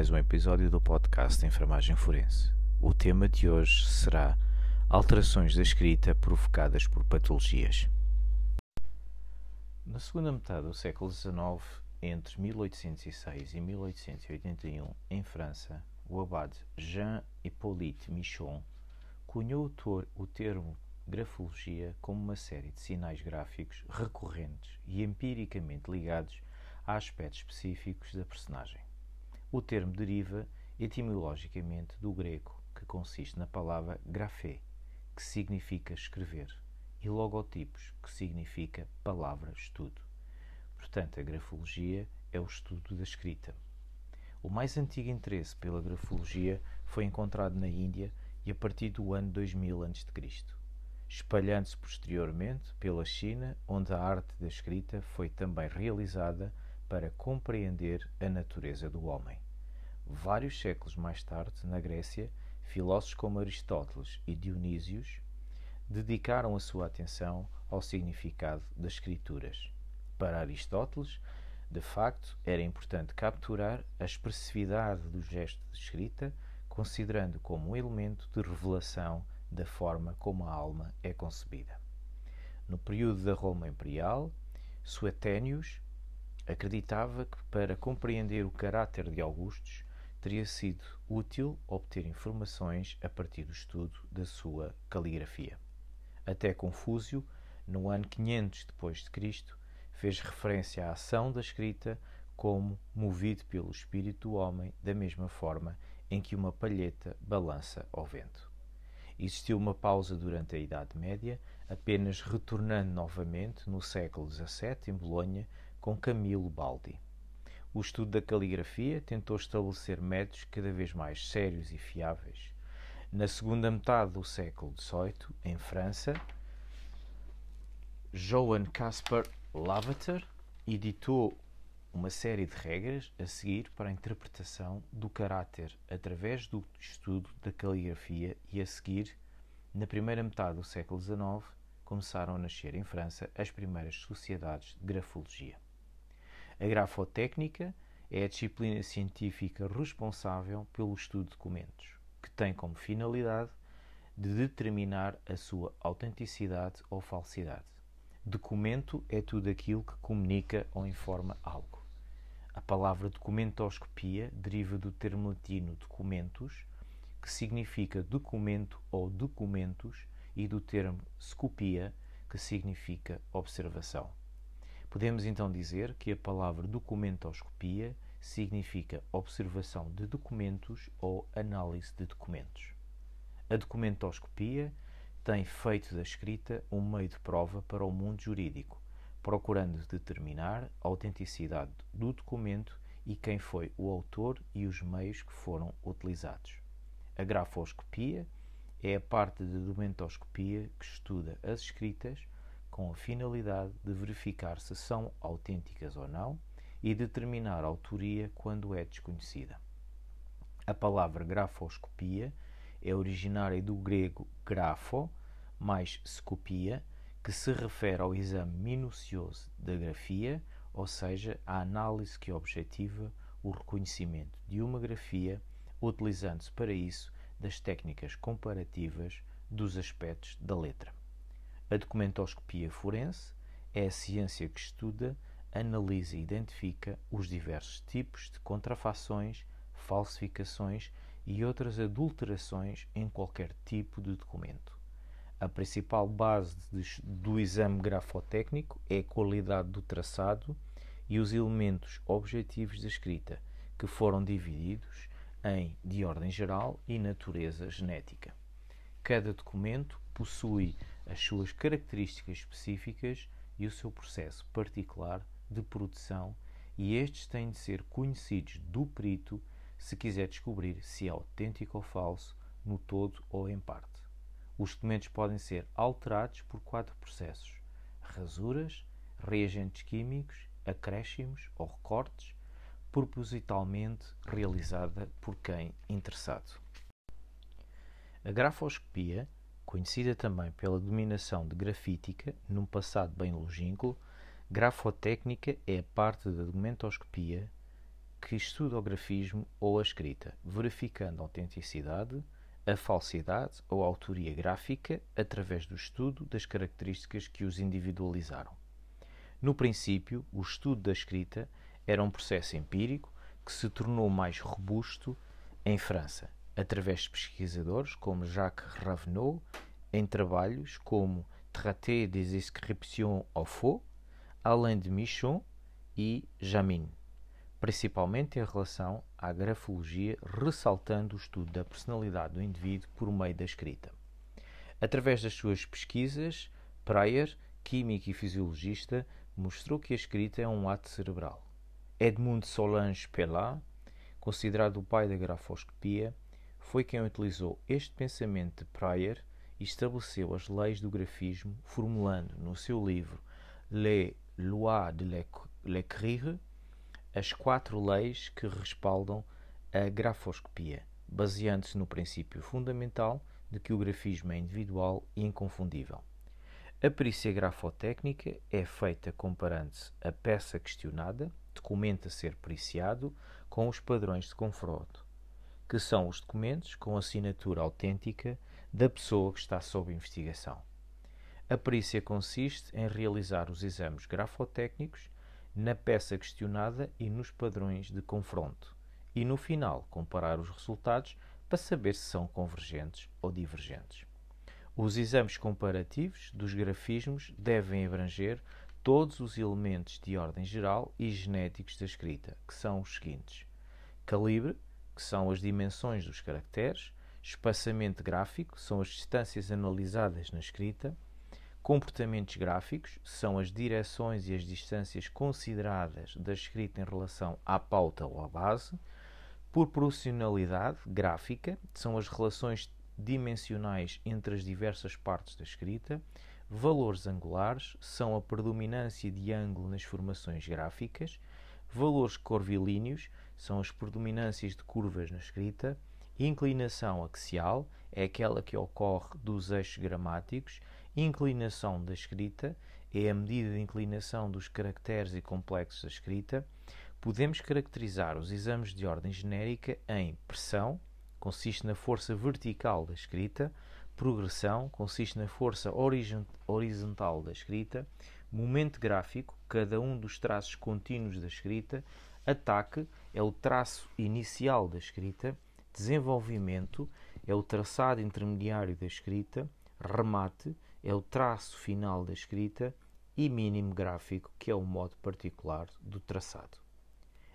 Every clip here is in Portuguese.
Mais um episódio do podcast Enfermagem Forense. O tema de hoje será alterações da escrita provocadas por patologias. Na segunda metade do século XIX, entre 1806 e 1881, em França, o abade Jean-Hippolyte Michon cunhou o termo grafologia como uma série de sinais gráficos recorrentes e empiricamente ligados a aspectos específicos da personagem. O termo deriva etimologicamente do grego, que consiste na palavra grafé, que significa escrever, e logotipos, que significa palavra, estudo. Portanto, a grafologia é o estudo da escrita. O mais antigo interesse pela grafologia foi encontrado na Índia e a partir do ano 2000 a.C., espalhando-se posteriormente pela China, onde a arte da escrita foi também realizada para compreender a natureza do homem. Vários séculos mais tarde, na Grécia, filósofos como Aristóteles e Dionísios dedicaram a sua atenção ao significado das escrituras. Para Aristóteles, de facto, era importante capturar a expressividade do gesto de escrita, considerando como um elemento de revelação da forma como a alma é concebida. No período da Roma Imperial, Sueténios acreditava que para compreender o caráter de Augustus teria sido útil obter informações a partir do estudo da sua caligrafia. Até Confúcio, no ano 500 depois de Cristo, fez referência à ação da escrita como movido pelo espírito do homem, da mesma forma em que uma palheta balança ao vento. Existiu uma pausa durante a Idade Média, apenas retornando novamente no século XVII em Bolonha com Camilo Baldi. O estudo da caligrafia tentou estabelecer métodos cada vez mais sérios e fiáveis. Na segunda metade do século XVIII, em França, Johann Caspar Lavater editou uma série de regras a seguir para a interpretação do caráter através do estudo da caligrafia e a seguir, na primeira metade do século XIX, começaram a nascer em França as primeiras sociedades de grafologia. A grafotécnica é a disciplina científica responsável pelo estudo de documentos, que tem como finalidade de determinar a sua autenticidade ou falsidade. Documento é tudo aquilo que comunica ou informa algo. A palavra documentoscopia deriva do termo latino documentus, que significa documento ou documentos, e do termo scopia, que significa observação. Podemos então dizer que a palavra documentoscopia significa observação de documentos ou análise de documentos. A documentoscopia tem feito da escrita um meio de prova para o mundo jurídico, procurando determinar a autenticidade do documento e quem foi o autor e os meios que foram utilizados. A grafoscopia é a parte da documentoscopia que estuda as escritas com a finalidade de verificar se são autênticas ou não e determinar a autoria quando é desconhecida. A palavra grafoscopia é originária do grego grafo mais scopia, que se refere ao exame minucioso da grafia, ou seja, à análise que objetiva o reconhecimento de uma grafia, utilizando-se para isso das técnicas comparativas dos aspectos da letra. A documentoscopia forense é a ciência que estuda, analisa e identifica os diversos tipos de contrafações, falsificações e outras adulterações em qualquer tipo de documento. A principal base de, do exame grafotécnico é a qualidade do traçado e os elementos objetivos da escrita, que foram divididos em de ordem geral e natureza genética. Cada documento possui as suas características específicas e o seu processo particular de produção, e estes têm de ser conhecidos do perito se quiser descobrir se é autêntico ou falso, no todo ou em parte. Os documentos podem ser alterados por quatro processos: rasuras, reagentes químicos, acréscimos ou recortes, propositalmente realizada por quem interessado. A grafoscopia conhecida também pela dominação de grafítica, num passado bem longínquo, grafotécnica é a parte da documentoscopia que estuda o grafismo ou a escrita, verificando a autenticidade, a falsidade ou a autoria gráfica através do estudo das características que os individualizaram. No princípio, o estudo da escrita era um processo empírico que se tornou mais robusto em França, através de pesquisadores como Jacques Ravenot, em trabalhos como Traité des inscriptions au faux, além de Michon e Jamin, principalmente em relação à grafologia, ressaltando o estudo da personalidade do indivíduo por meio da escrita. Através das suas pesquisas, Preyer, químico e fisiologista, mostrou que a escrita é um ato cerebral. Edmund Solange Pellat, considerado o pai da grafoscopia, foi quem utilizou este pensamento de Preyer e estabeleceu as leis do grafismo, formulando no seu livro Les lois de l'écrire as quatro leis que respaldam a grafoscopia, baseando-se no princípio fundamental de que o grafismo é individual e inconfundível. A perícia grafotécnica é feita comparando-se a peça questionada, documento a ser periciado, com os padrões de confronto, que são os documentos com assinatura autêntica da pessoa que está sob investigação. A perícia consiste em realizar os exames grafotécnicos na peça questionada e nos padrões de confronto, e no final comparar os resultados para saber se são convergentes ou divergentes. Os exames comparativos dos grafismos devem abranger todos os elementos de ordem geral e genéticos da escrita, que são os seguintes: calibre, que são as dimensões dos caracteres, espaçamento gráfico, são as distâncias analisadas na escrita, comportamentos gráficos, são as direções e as distâncias consideradas da escrita em relação à pauta ou à base, proporcionalidade gráfica, são as relações dimensionais entre as diversas partes da escrita, valores angulares, são a predominância de ângulo nas formações gráficas, valores curvilíneos, são as predominâncias de curvas na escrita, Inclinação axial é aquela que ocorre dos eixos gramáticos. Inclinação da escrita é a medida de inclinação dos caracteres e complexos da escrita. Podemos caracterizar os exames de ordem genérica em pressão, consiste na força vertical da escrita, progressão, consiste na força horizontal da escrita, momento gráfico, cada um dos traços contínuos da escrita, ataque é o traço inicial da escrita, Desenvolvimento é o traçado intermediário da escrita, remate é o traço final da escrita e mínimo gráfico, que é o modo particular do traçado.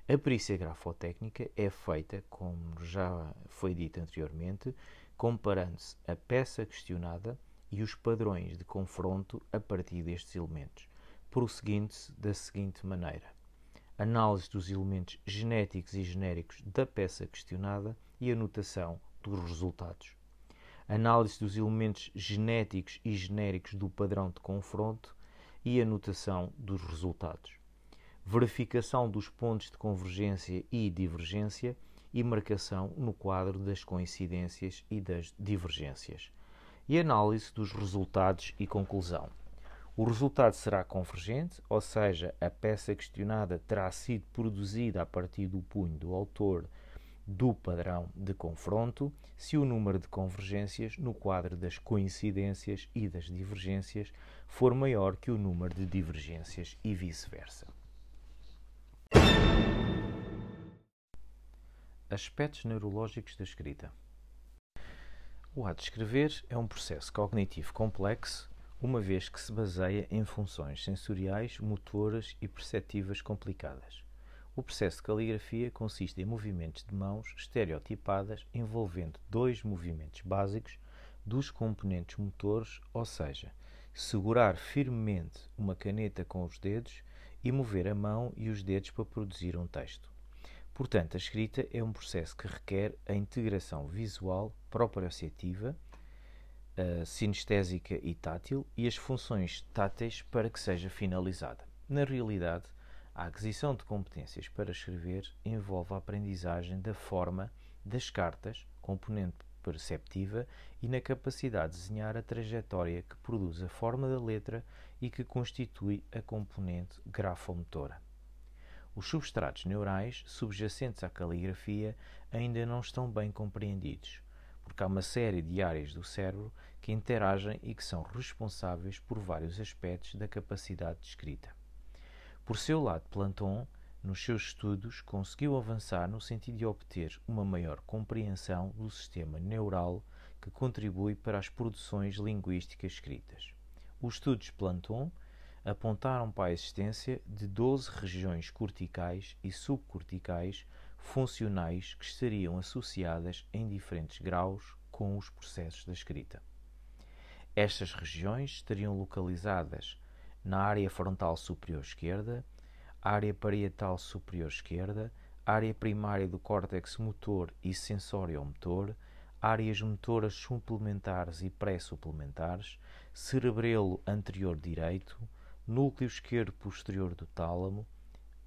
A perícia grafotécnica é feita, como já foi dito anteriormente, comparando-se a peça questionada e os padrões de confronto a partir destes elementos, prosseguindo-se da seguinte maneira: análise dos elementos genéticos e genéricos da peça questionada e anotação dos resultados. Análise dos elementos genéticos e genéricos do padrão de confronto e anotação dos resultados. Verificação dos pontos de convergência e divergência e marcação no quadro das coincidências e das divergências. E análise dos resultados e conclusão. O resultado será convergente, ou seja, a peça questionada terá sido produzida a partir do punho do autor do padrão de confronto se o número de convergências no quadro das coincidências e das divergências for maior que o número de divergências e vice-versa. Aspectos neurológicos da escrita. O ato de escrever é um processo cognitivo complexo, uma vez que se baseia em funções sensoriais, motoras e perceptivas complicadas. O processo de caligrafia consiste em movimentos de mãos estereotipadas envolvendo dois movimentos básicos dos componentes motores, ou seja, segurar firmemente uma caneta com os dedos e mover a mão e os dedos para produzir um texto. Portanto, a escrita é um processo que requer a integração visual, proprioceptiva, sinestésica e tátil e as funções táteis para que seja finalizada. Na realidade, a aquisição de competências para escrever envolve a aprendizagem da forma das cartas, componente perceptiva, e na capacidade de desenhar a trajetória que produz a forma da letra e que constitui a componente grafomotora. Os substratos neurais subjacentes à caligrafia ainda não estão bem compreendidos, porque há uma série de áreas do cérebro que interagem e que são responsáveis por vários aspectos da capacidade de escrita. Por seu lado, Planton, nos seus estudos, conseguiu avançar no sentido de obter uma maior compreensão do sistema neural que contribui para as produções linguísticas escritas. Os estudos de Planton apontaram para a existência de 12 regiões corticais e subcorticais funcionais que estariam associadas em diferentes graus com os processos da escrita. Estas regiões estariam localizadas na área frontal superior esquerda, área parietal superior esquerda, área primária do córtex motor e sensório-motor, áreas motoras suplementares e pré-suplementares, cerebelo anterior direito, núcleo esquerdo posterior do tálamo,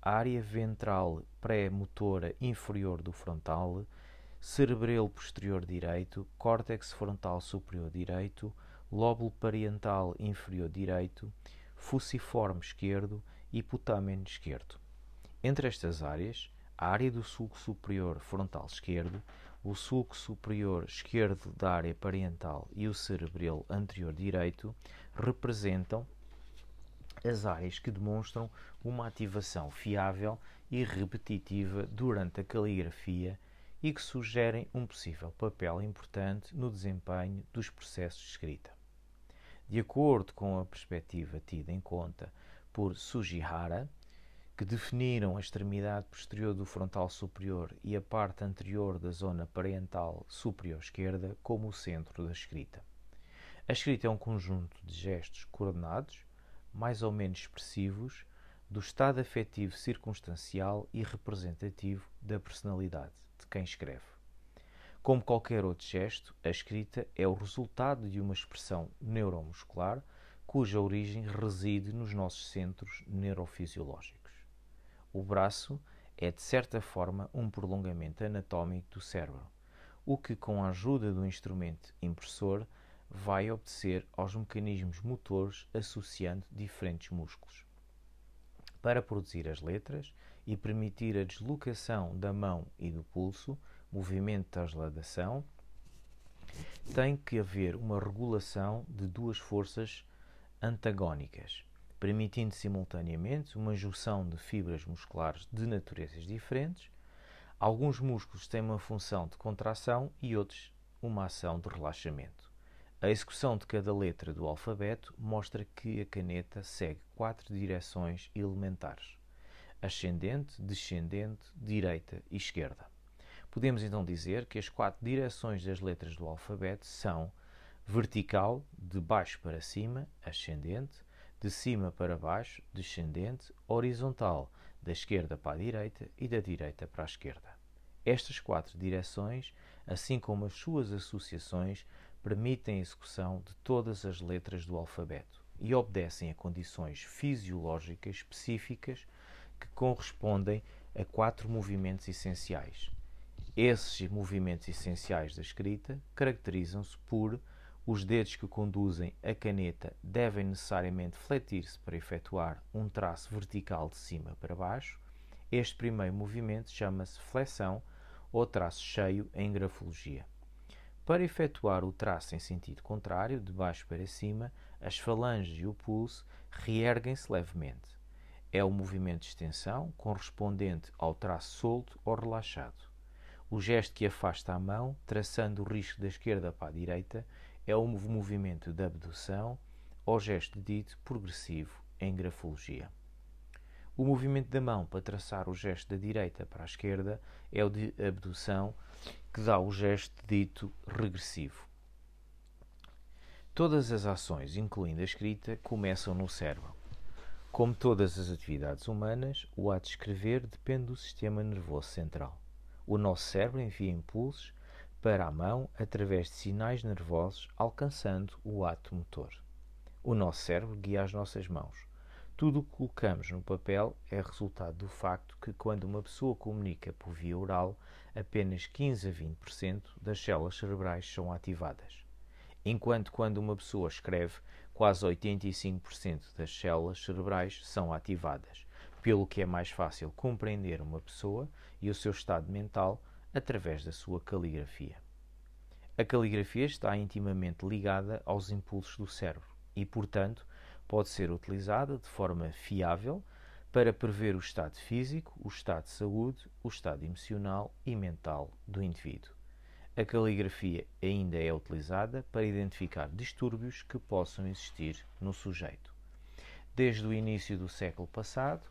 área ventral pré-motora inferior do frontal, cerebelo posterior direito, córtex frontal superior direito, lóbulo parietal inferior direito, fuciforme esquerdo e putamen esquerdo. Entre estas áreas, a área do sulco superior frontal esquerdo, o sulco superior esquerdo da área parietal e o cerebelo anterior direito representam as áreas que demonstram uma ativação fiável e repetitiva durante a caligrafia e que sugerem um possível papel importante no desempenho dos processos de escrita. De acordo com a perspectiva tida em conta por Sugihara, que definiram a extremidade posterior do frontal superior e a parte anterior da zona parental superior esquerda como o centro da escrita. A escrita é um conjunto de gestos coordenados, mais ou menos expressivos, do estado afetivo circunstancial e representativo da personalidade de quem escreve. Como qualquer outro gesto, a escrita é o resultado de uma expressão neuromuscular cuja origem reside nos nossos centros neurofisiológicos. O braço é, de certa forma, um prolongamento anatómico do cérebro, o que, com a ajuda do instrumento impressor, vai obedecer aos mecanismos motores associando diferentes músculos. Para produzir as letras e permitir a deslocação da mão e do pulso, movimento de transladação, tem que haver uma regulação de duas forças antagónicas, permitindo simultaneamente uma junção de fibras musculares de naturezas diferentes. Alguns músculos têm uma função de contração e outros uma ação de relaxamento. A execução de cada letra do alfabeto mostra que a caneta segue quatro direções elementares: ascendente, descendente, direita e esquerda. Podemos então dizer que as quatro direções das letras do alfabeto são vertical, de baixo para cima, ascendente, de cima para baixo, descendente, horizontal, da esquerda para a direita e da direita para a esquerda. Estas quatro direções, assim como as suas associações, permitem a execução de todas as letras do alfabeto e obedecem a condições fisiológicas específicas que correspondem a quatro movimentos essenciais. Esses movimentos essenciais da escrita caracterizam-se por os dedos que conduzem a caneta devem necessariamente fletir-se para efetuar um traço vertical de cima para baixo. Este primeiro movimento chama-se flexão ou traço cheio em grafologia. Para efetuar o traço em sentido contrário, de baixo para cima, as falanges e o pulso reerguem-se levemente. É o movimento de extensão correspondente ao traço solto ou relaxado. O gesto que afasta a mão, traçando o risco da esquerda para a direita, é o movimento de abdução ou gesto dito progressivo em grafologia. O movimento da mão para traçar o gesto da direita para a esquerda é o de abdução, que dá o gesto dito regressivo. Todas as ações, incluindo a escrita, começam no cérebro. Como todas as atividades humanas, o ato de escrever depende do sistema nervoso central. O nosso cérebro envia impulsos para a mão através de sinais nervosos, alcançando o ato motor. O nosso cérebro guia as nossas mãos. Tudo o que colocamos no papel é resultado do facto que, quando uma pessoa comunica por via oral, apenas 15 a 20% das células cerebrais são ativadas. Enquanto quando uma pessoa escreve, quase 85% das células cerebrais são ativadas. pelo que é mais fácil compreender uma pessoa e o seu estado mental através da sua caligrafia. A caligrafia está intimamente ligada aos impulsos do cérebro e, portanto, pode ser utilizada de forma fiável para prever o estado físico, o estado de saúde, o estado emocional e mental do indivíduo. A caligrafia ainda é utilizada para identificar distúrbios que possam existir no sujeito. Desde o início do século passado,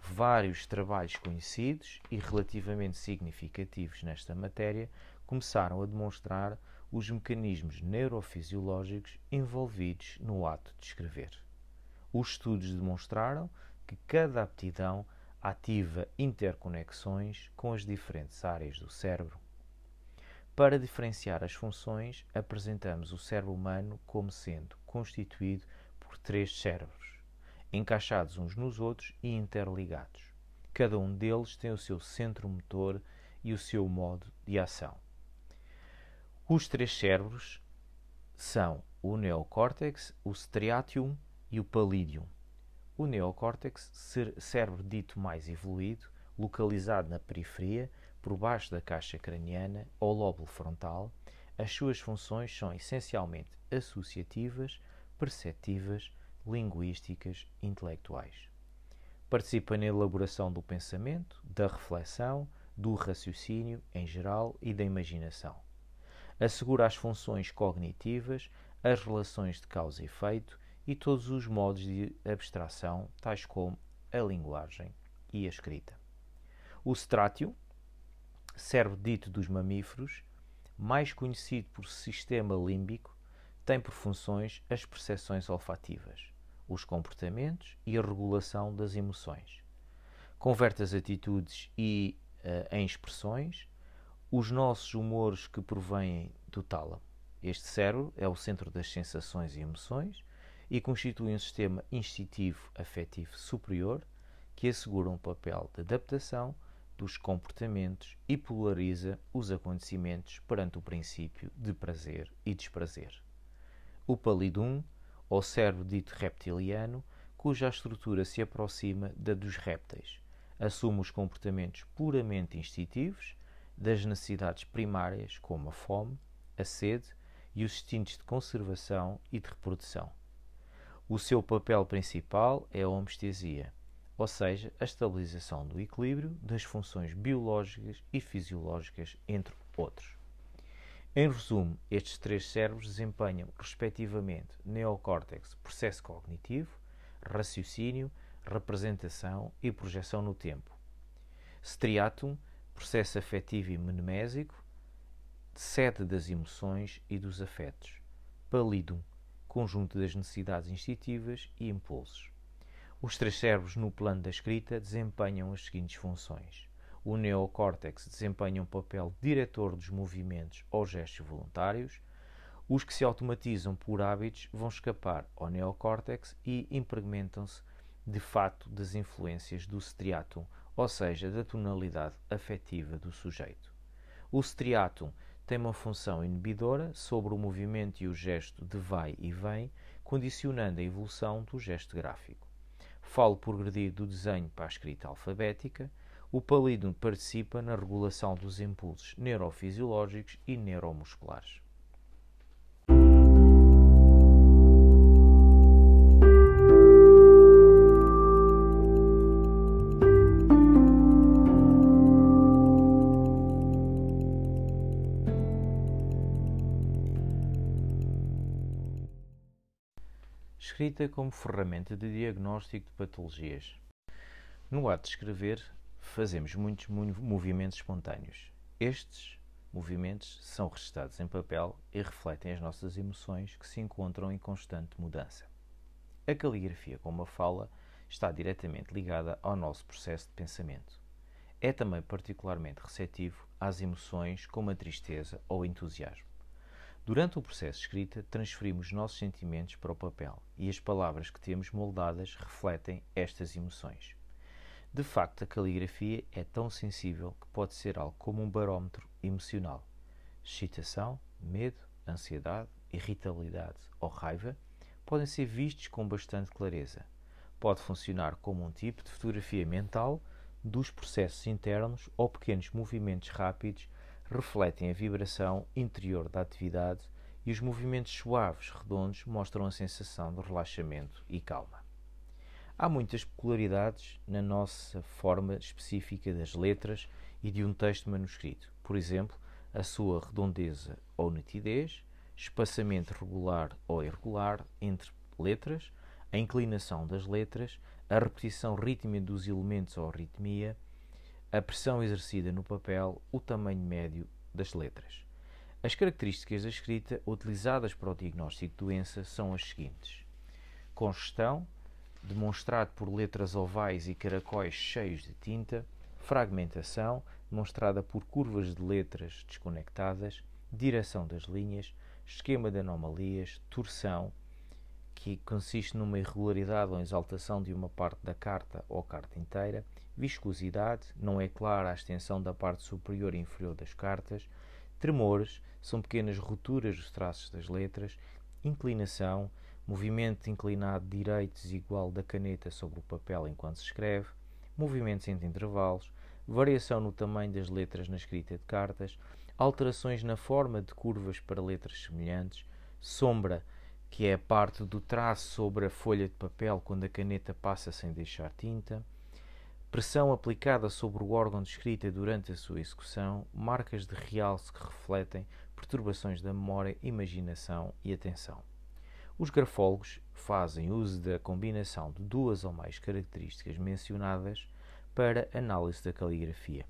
vários trabalhos conhecidos e relativamente significativos nesta matéria começaram a demonstrar os mecanismos neurofisiológicos envolvidos no ato de escrever. Os estudos demonstraram que cada aptidão ativa interconexões com as diferentes áreas do cérebro. Para diferenciar as funções, apresentamos o cérebro humano como sendo constituído por três cérebros, encaixados uns nos outros e interligados. Cada um deles tem o seu centro motor e o seu modo de ação. Os três cérebros são o neocórtex, o striatum e o pallidum. O neocórtex, cérebro dito mais evoluído, localizado na periferia, por baixo da caixa craniana ou lóbulo frontal, as suas funções são essencialmente associativas, perceptivas, linguísticas intelectuais. Participa na elaboração do pensamento, da reflexão, do raciocínio em geral e da imaginação assegura as funções cognitivas, as relações de causa e efeito e todos os modos de abstração, tais como a linguagem e a escrita. O strátil, cérebro dito dos mamíferos, mais conhecido por sistema límbico, tem por funções as percepções olfativas, os comportamentos e a regulação das emoções. Converte as atitudes e, uh, em expressões, os nossos humores que provêm do tálamo. Este cérebro é o centro das sensações e emoções e constitui um sistema instintivo afetivo superior que assegura um papel de adaptação dos comportamentos e polariza os acontecimentos perante o princípio de prazer e desprazer. O palidum, ou cérebro dito reptiliano, cuja estrutura se aproxima da dos répteis, assume os comportamentos puramente instintivos das necessidades primárias, como a fome, a sede e os instintos de conservação e de reprodução. O seu papel principal é a homestesia, ou seja, a estabilização do equilíbrio das funções biológicas e fisiológicas, entre outros. Em resumo, estes três cérebros desempenham, respectivamente, neocórtex, processo cognitivo, raciocínio, representação e projeção no tempo. Striatum, processo afetivo e mnemésico, sede das emoções e dos afetos. Pallidum, conjunto das necessidades instintivas e impulsos. Os três cérebros no plano da escrita desempenham as seguintes funções. O neocórtex desempenha um papel diretor dos movimentos ou gestos voluntários. Os que se automatizam por hábitos vão escapar ao neocórtex e implementam-se de fato das influências do striatum ou seja, da tonalidade afetiva do sujeito. O striatum tem uma função inibidora sobre o movimento e o gesto de vai e vem, condicionando a evolução do gesto gráfico. Falo progredir do desenho para a escrita alfabética. O palídum participa na regulação dos impulsos neurofisiológicos e neuromusculares. Escrita como ferramenta de diagnóstico de patologias. No ato de escrever, fazemos muitos movimentos espontâneos. Estes movimentos são registados em papel e refletem as nossas emoções que se encontram em constante mudança. A caligrafia, como a fala, está diretamente ligada ao nosso processo de pensamento. É também particularmente receptivo às emoções como a tristeza ou entusiasmo. Durante o processo de escrita, transferimos nossos sentimentos para o papel e as palavras que temos moldadas refletem estas emoções. De facto, a caligrafia é tão sensível que pode ser algo como um barómetro emocional. Excitação, medo, ansiedade, irritabilidade ou raiva podem ser vistos com bastante clareza. pode funcionar como um tipo de fotografia mental dos processos internos ou pequenos movimentos rápidos refletem a vibração interior da atividade e os movimentos suaves, redondos, mostram a sensação de relaxamento e calma. Há muitas peculiaridades na nossa forma específica das letras e de um texto manuscrito. Por exemplo, a sua redondeza ou nitidez, espaçamento regular ou irregular entre letras, a inclinação das letras, a repetição rítmica dos elementos ou ritmia, a pressão exercida no papel, o tamanho médio das letras. As características da escrita utilizadas para o diagnóstico de doença são as seguintes: congestão, demonstrado por letras ovais e caracóis cheios de tinta, fragmentação, demonstrada por curvas de letras desconectadas, direção das linhas, esquema de anomalias, torção, que consiste numa irregularidade ou exaltação de uma parte da carta ou carta inteira, viscosidade, não é clara a extensão da parte superior e inferior das cartas, tremores, são pequenas rupturas dos traços das letras, inclinação, movimento inclinado direito desigual da caneta sobre o papel enquanto se escreve, movimentos entre intervalos, variação no tamanho das letras na escrita de cartas, alterações na forma de curvas para letras semelhantes, sombra, que é a parte do traço sobre a folha de papel quando a caneta passa sem deixar tinta, pressão aplicada sobre o órgão de escrita durante a sua execução, marcas de realce que refletem perturbações da memória, imaginação e atenção. Os grafólogos fazem uso da combinação de duas ou mais características mencionadas para análise da caligrafia.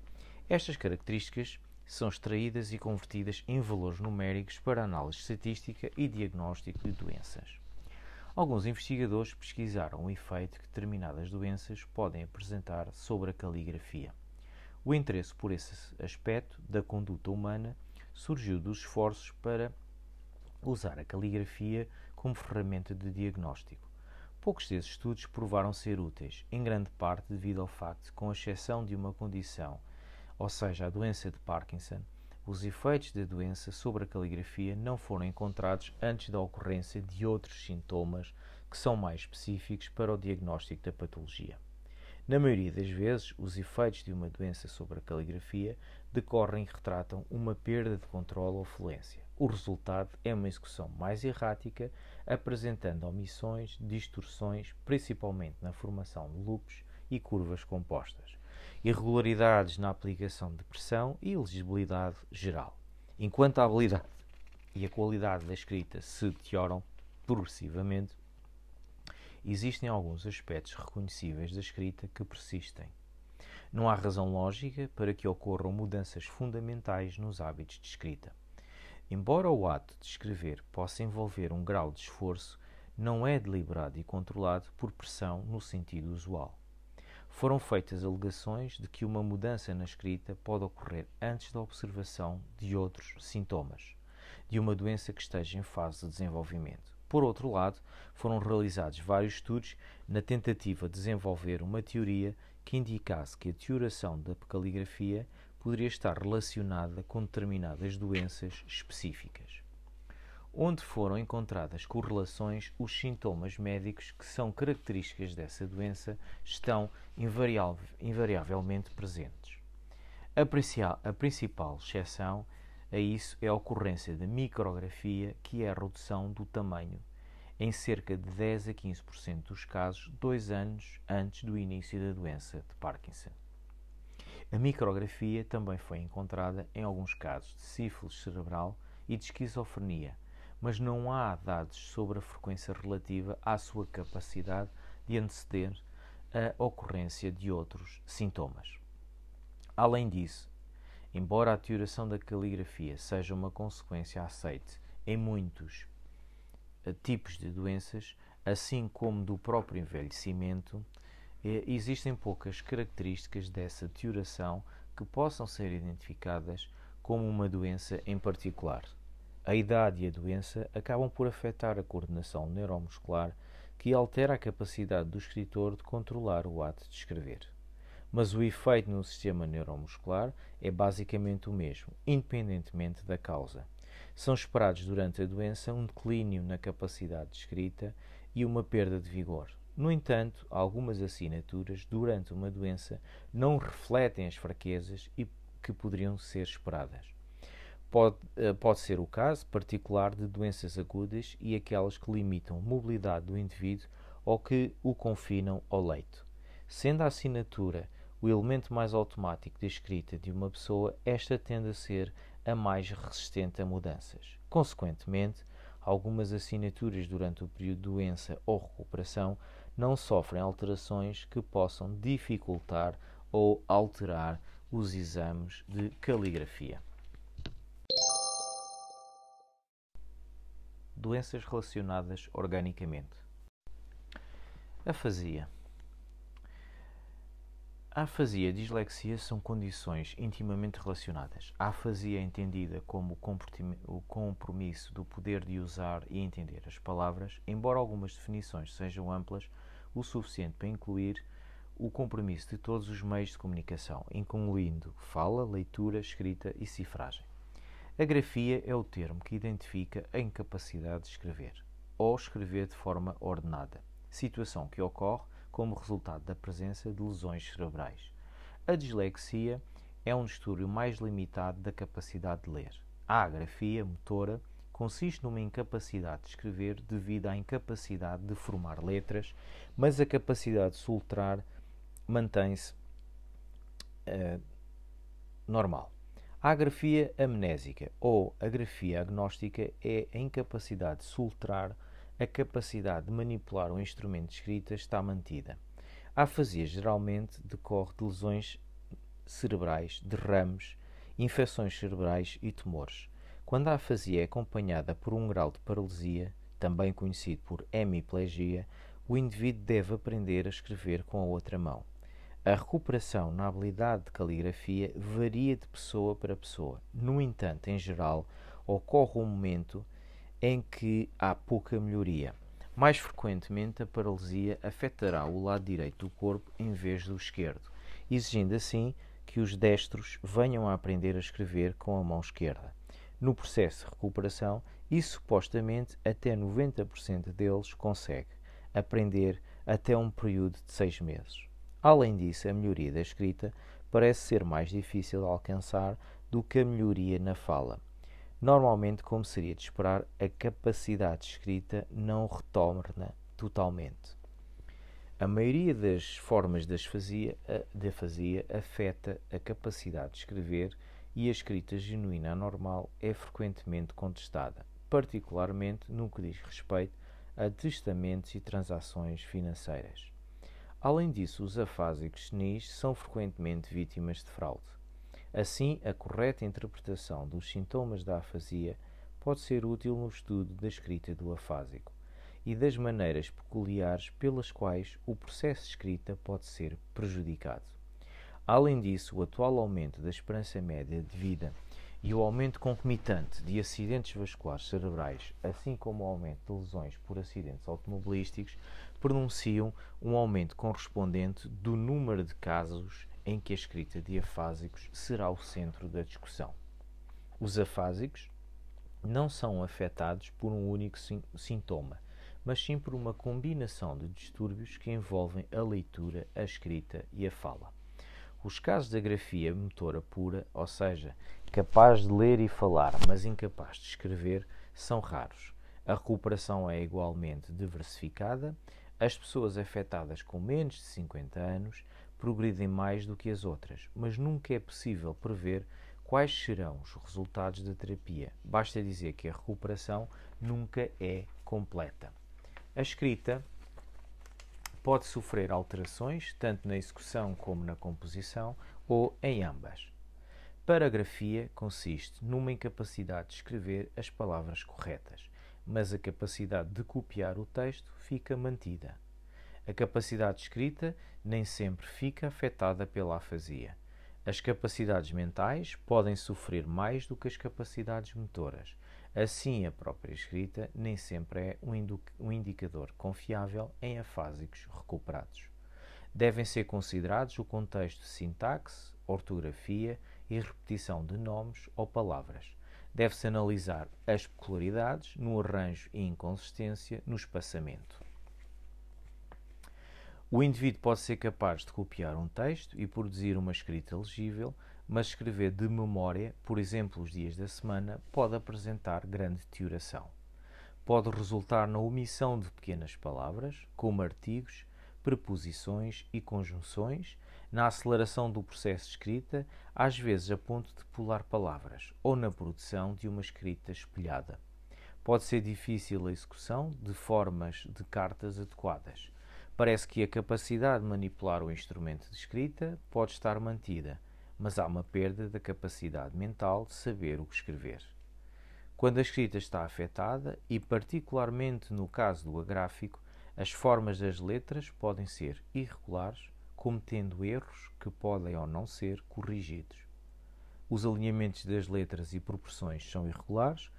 Estas características são extraídas e convertidas em valores numéricos para análise estatística e diagnóstico de doenças. Alguns investigadores pesquisaram o efeito que determinadas doenças podem apresentar sobre a caligrafia. O interesse por esse aspecto da conduta humana surgiu dos esforços para usar a caligrafia como ferramenta de diagnóstico. Poucos desses estudos provaram ser úteis, em grande parte devido ao facto, com exceção de uma condição ou seja, a doença de Parkinson, os efeitos da doença sobre a caligrafia não foram encontrados antes da ocorrência de outros sintomas que são mais específicos para o diagnóstico da patologia. Na maioria das vezes, os efeitos de uma doença sobre a caligrafia decorrem e retratam uma perda de controle ou fluência. O resultado é uma execução mais errática, apresentando omissões, distorções, principalmente na formação de loops e curvas compostas irregularidades na aplicação de pressão e legibilidade geral. Enquanto a habilidade e a qualidade da escrita se deterioram progressivamente, existem alguns aspectos reconhecíveis da escrita que persistem. Não há razão lógica para que ocorram mudanças fundamentais nos hábitos de escrita. Embora o ato de escrever possa envolver um grau de esforço, não é deliberado e controlado por pressão no sentido usual. Foram feitas alegações de que uma mudança na escrita pode ocorrer antes da observação de outros sintomas de uma doença que esteja em fase de desenvolvimento. Por outro lado, foram realizados vários estudos na tentativa de desenvolver uma teoria que indicasse que a deterioração da caligrafia poderia estar relacionada com determinadas doenças específicas onde foram encontradas correlações, os sintomas médicos que são características dessa doença estão invariavelmente presentes. A, principal exceção a isso é a ocorrência da micrografia, que é a redução do tamanho em cerca de 10 a 15% dos casos, dois anos antes do início da doença de Parkinson. A micrografia também foi encontrada em alguns casos de sífilis cerebral e de esquizofrenia, mas não há dados sobre a frequência relativa à sua capacidade de anteceder a ocorrência de outros sintomas. Além disso, embora a deterioração da caligrafia seja uma consequência aceite em muitos eh, tipos de doenças, assim como do próprio envelhecimento, eh, existem poucas características dessa deterioração que possam ser identificadas como uma doença em particular. A idade e a doença acabam por afetar a coordenação neuromuscular, que altera a capacidade do escritor de controlar o ato de escrever. Mas o efeito no sistema neuromuscular é basicamente o mesmo, independentemente da causa. São esperados durante a doença um declínio na capacidade de escrita e uma perda de vigor. No entanto, algumas assinaturas durante uma doença não refletem as fraquezas que poderiam ser esperadas. Pode, eh, pode ser o caso particular de doenças agudas e aquelas que limitam a mobilidade do indivíduo ou que o confinam ao leito. Sendo a assinatura o elemento mais automático de escrita de uma pessoa, esta tende a ser a mais resistente a mudanças. Consequentemente, algumas assinaturas durante o período de doença ou recuperação não sofrem alterações que possam dificultar ou alterar os exames de caligrafia. Doenças relacionadas organicamente. Afasia. A afasia e a dislexia são condições intimamente relacionadas. A afasia é entendida como o compromisso do poder de usar e entender as palavras, embora algumas definições sejam amplas o suficiente para incluir o compromisso de todos os meios de comunicação, incluindo fala, leitura, escrita e cifragem. A grafia é o termo que identifica a incapacidade de escrever, ou escrever de forma ordenada, situação que ocorre como resultado da presença de lesões cerebrais. A dislexia é um distúrbio mais limitado da capacidade de ler. A agrafia motora consiste numa incapacidade de escrever devido à incapacidade de formar letras, mas a capacidade de soltar mantém-se uh, normal. A agrafia amnésica ou agrafia agnóstica é a incapacidade de soltar a capacidade de manipular um instrumento de escrita está mantida. A afasia geralmente decorre de lesões cerebrais, derrames, infecções cerebrais e tumores. Quando a afasia é acompanhada por um grau de paralisia, também conhecido por hemiplegia, o indivíduo deve aprender a escrever com a outra mão. A recuperação na habilidade de caligrafia varia de pessoa para pessoa. No entanto, em geral, ocorre um momento em que há pouca melhoria. Mais frequentemente, a paralisia afetará o lado direito do corpo em vez do esquerdo, exigindo assim que os destros venham a aprender a escrever com a mão esquerda. No processo de recuperação, e supostamente até 90% deles consegue aprender até um período de seis meses. Além disso, a melhoria da escrita parece ser mais difícil de alcançar do que a melhoria na fala. Normalmente, como seria de esperar, a capacidade de escrita não retorna totalmente. A maioria das formas de afasia, de afasia afeta a capacidade de escrever e a escrita genuína anormal é frequentemente contestada, particularmente no que diz respeito a testamentos e transações financeiras. Além disso, os afásicos senis são frequentemente vítimas de fraude. Assim, a correta interpretação dos sintomas da afasia pode ser útil no estudo da escrita do afásico e das maneiras peculiares pelas quais o processo de escrita pode ser prejudicado. Além disso, o atual aumento da esperança média de vida e o aumento concomitante de acidentes vasculares cerebrais, assim como o aumento de lesões por acidentes automobilísticos, pronunciam um aumento correspondente do número de casos em que a escrita de afásicos será o centro da discussão. Os afásicos não são afetados por um único sintoma, mas sim por uma combinação de distúrbios que envolvem a leitura, a escrita e a fala. Os casos da grafia motora pura, ou seja, capaz de ler e falar, mas incapaz de escrever, são raros. A recuperação é igualmente diversificada. As pessoas afetadas com menos de 50 anos progridem mais do que as outras, mas nunca é possível prever quais serão os resultados da terapia. Basta dizer que a recuperação nunca é completa. A escrita pode sofrer alterações tanto na execução como na composição ou em ambas. Paragrafia consiste numa incapacidade de escrever as palavras corretas, mas a capacidade de copiar o texto fica mantida. A capacidade de escrita nem sempre fica afetada pela afasia. As capacidades mentais podem sofrer mais do que as capacidades motoras. Assim, a própria escrita nem sempre é um indicador confiável em afásicos recuperados. Devem ser considerados o contexto de sintaxe, ortografia e repetição de nomes ou palavras. Deve-se analisar as peculiaridades no arranjo e inconsistência no espaçamento. O indivíduo pode ser capaz de copiar um texto e produzir uma escrita legível, mas escrever de memória, por exemplo, os dias da semana, pode apresentar grande deterioração. Pode resultar na omissão de pequenas palavras, como artigos, preposições e conjunções, na aceleração do processo de escrita, às vezes a ponto de pular palavras, ou na produção de uma escrita espelhada. Pode ser difícil a execução de formas de cartas adequadas. Parece que a capacidade de manipular o instrumento de escrita pode estar mantida, mas há uma perda da capacidade mental de saber o que escrever. Quando a escrita está afetada, e particularmente no caso do agráfico, as formas das letras podem ser irregulares, cometendo erros que podem ou não ser corrigidos. Os alinhamentos das letras e proporções são irregulares,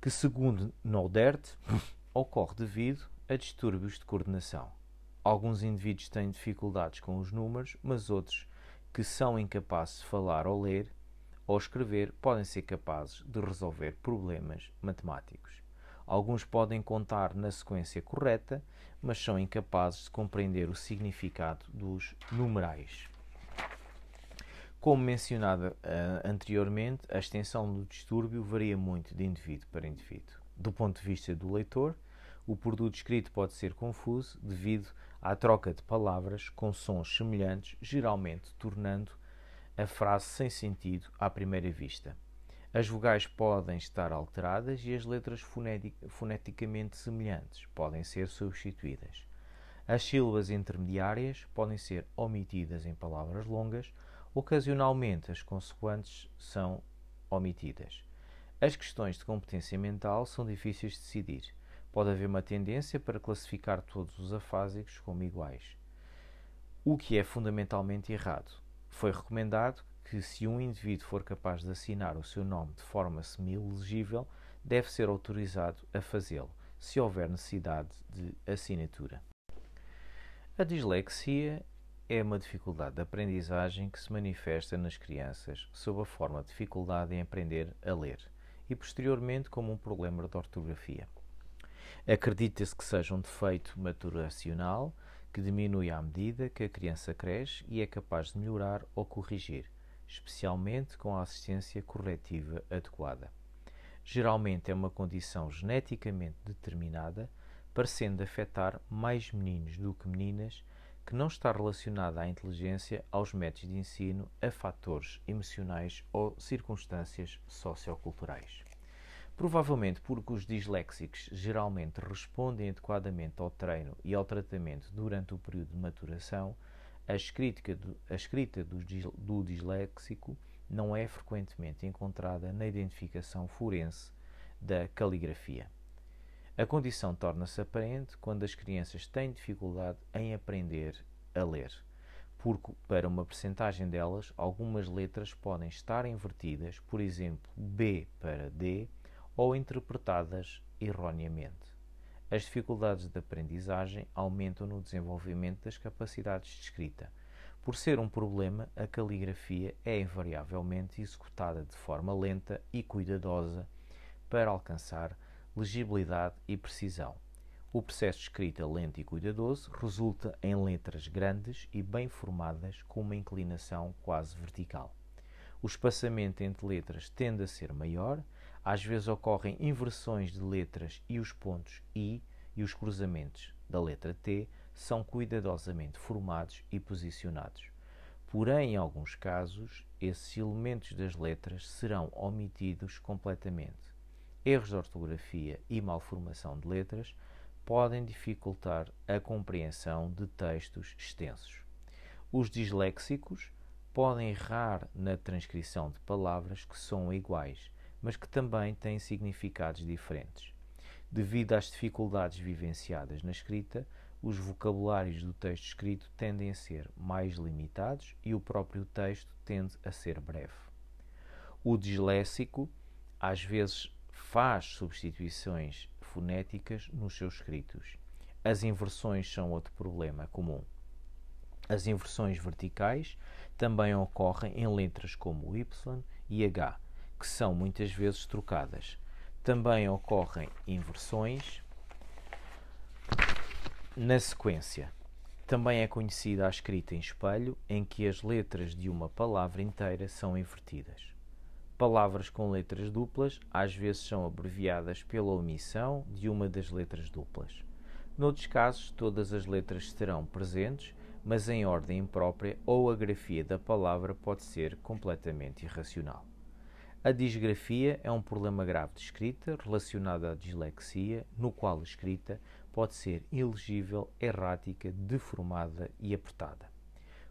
que, segundo Nodert, ocorre devido a distúrbios de coordenação. Alguns indivíduos têm dificuldades com os números, mas outros, que são incapazes de falar ou ler ou escrever, podem ser capazes de resolver problemas matemáticos. Alguns podem contar na sequência correta, mas são incapazes de compreender o significado dos numerais. Como mencionado uh, anteriormente, a extensão do distúrbio varia muito de indivíduo para indivíduo. Do ponto de vista do leitor, o produto escrito pode ser confuso devido à troca de palavras com sons semelhantes, geralmente tornando a frase sem sentido à primeira vista. As vogais podem estar alteradas e as letras foneticamente semelhantes podem ser substituídas. As sílabas intermediárias podem ser omitidas em palavras longas Ocasionalmente, as consoantes são omitidas. As questões de competência mental são difíceis de decidir. Pode haver uma tendência para classificar todos os afásicos como iguais, o que é fundamentalmente errado. Foi recomendado que, se um indivíduo for capaz de assinar o seu nome de forma semi-legível, deve ser autorizado a fazê-lo, se houver necessidade de assinatura. A dislexia é uma dificuldade de aprendizagem que se manifesta nas crianças sob a forma de dificuldade em aprender a ler e posteriormente como um problema de ortografia. Acredita-se que seja um defeito maturacional que diminui à medida que a criança cresce e é capaz de melhorar ou corrigir, especialmente com a assistência corretiva adequada. Geralmente é uma condição geneticamente determinada, parecendo afetar mais meninos do que meninas que não está relacionada à inteligência, aos métodos de ensino, a fatores emocionais ou circunstâncias socioculturais. Provavelmente porque os disléxicos geralmente respondem adequadamente ao treino e ao tratamento durante o período de maturação, a escrita do, a escrita do, do disléxico não é frequentemente encontrada na identificação forense da caligrafia. A condição torna-se aparente quando as crianças têm dificuldade em aprender a ler, porque, para uma percentagem delas, algumas letras podem estar invertidas, por exemplo, B para D, ou interpretadas erroneamente. As dificuldades de aprendizagem aumentam no desenvolvimento das capacidades de escrita. Por ser um problema, a caligrafia é invariavelmente executada de forma lenta e cuidadosa para alcançar legibilidade e precisão. O processo de escrita lento e cuidadoso resulta em letras grandes e bem formadas com uma inclinação quase vertical. O espaçamento entre letras tende a ser maior, às vezes ocorrem inversões de letras e os pontos I e os cruzamentos da letra T são cuidadosamente formados e posicionados. Porém, em alguns casos, esses elementos das letras serão omitidos completamente erros de ortografia e malformação de letras podem dificultar a compreensão de textos extensos. Os disléxicos podem errar na transcrição de palavras que são iguais, mas que também têm significados diferentes. Devido às dificuldades vivenciadas na escrita, os vocabulários do texto escrito tendem a ser mais limitados e o próprio texto tende a ser breve. O disléxico às vezes faz substituições fonéticas nos seus escritos. As inversões são outro problema comum. As inversões verticais também ocorrem em letras como Y e H, que são muitas vezes trocadas. Também ocorrem inversões na sequência. Também é conhecida a escrita em espelho, em que as letras de uma palavra inteira são invertidas. Palavras com letras duplas às vezes são abreviadas pela omissão de uma das letras duplas. Noutros casos, todas as letras estarão presentes, mas em ordem imprópria ou a grafia da palavra pode ser completamente irracional. A disgrafia é um problema grave de escrita relacionado à dislexia, no qual a escrita pode ser ilegível, errática, deformada e apertada.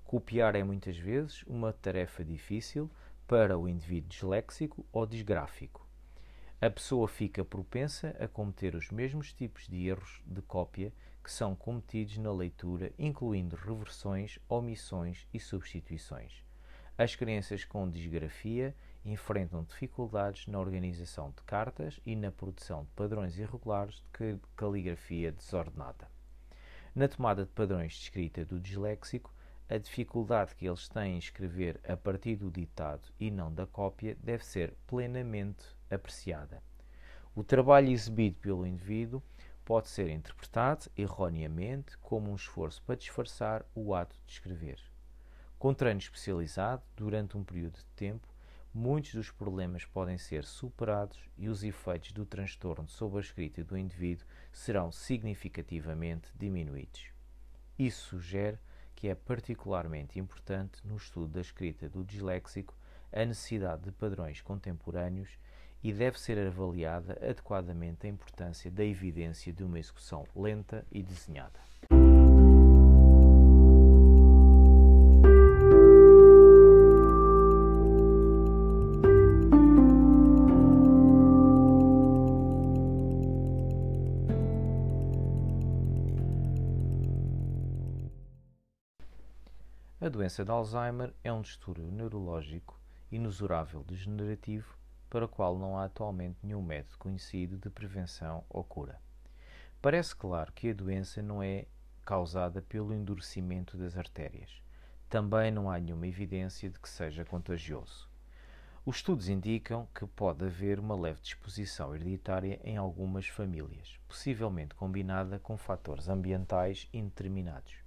Copiar é muitas vezes uma tarefa difícil para o indivíduo disléxico ou disgráfico. A pessoa fica propensa a cometer os mesmos tipos de erros de cópia que são cometidos na leitura, incluindo reversões, omissões e substituições. As crianças com disgrafia enfrentam dificuldades na organização de cartas e na produção de padrões irregulares de caligrafia desordenada. Na tomada de padrões de escrita do disléxico, a dificuldade que eles têm em escrever a partir do ditado e não da cópia deve ser plenamente apreciada. O trabalho exibido pelo indivíduo pode ser interpretado erroneamente como um esforço para disfarçar o ato de escrever. Com treino especializado, durante um período de tempo, muitos dos problemas podem ser superados e os efeitos do transtorno sobre a escrita do indivíduo serão significativamente diminuídos. Isso sugere que é particularmente importante no estudo da escrita do disléxico a necessidade de padrões contemporâneos e deve ser avaliada adequadamente a importância da evidência de uma execução lenta e desenhada. Doença de Alzheimer é um distúrbio neurológico inusurável degenerativo para o qual não há atualmente nenhum método conhecido de prevenção ou cura. Parece claro que a doença não é causada pelo endurecimento das artérias. Também não há nenhuma evidência de que seja contagioso. Os estudos indicam que pode haver uma leve disposição hereditária em algumas famílias, possivelmente combinada com fatores ambientais indeterminados.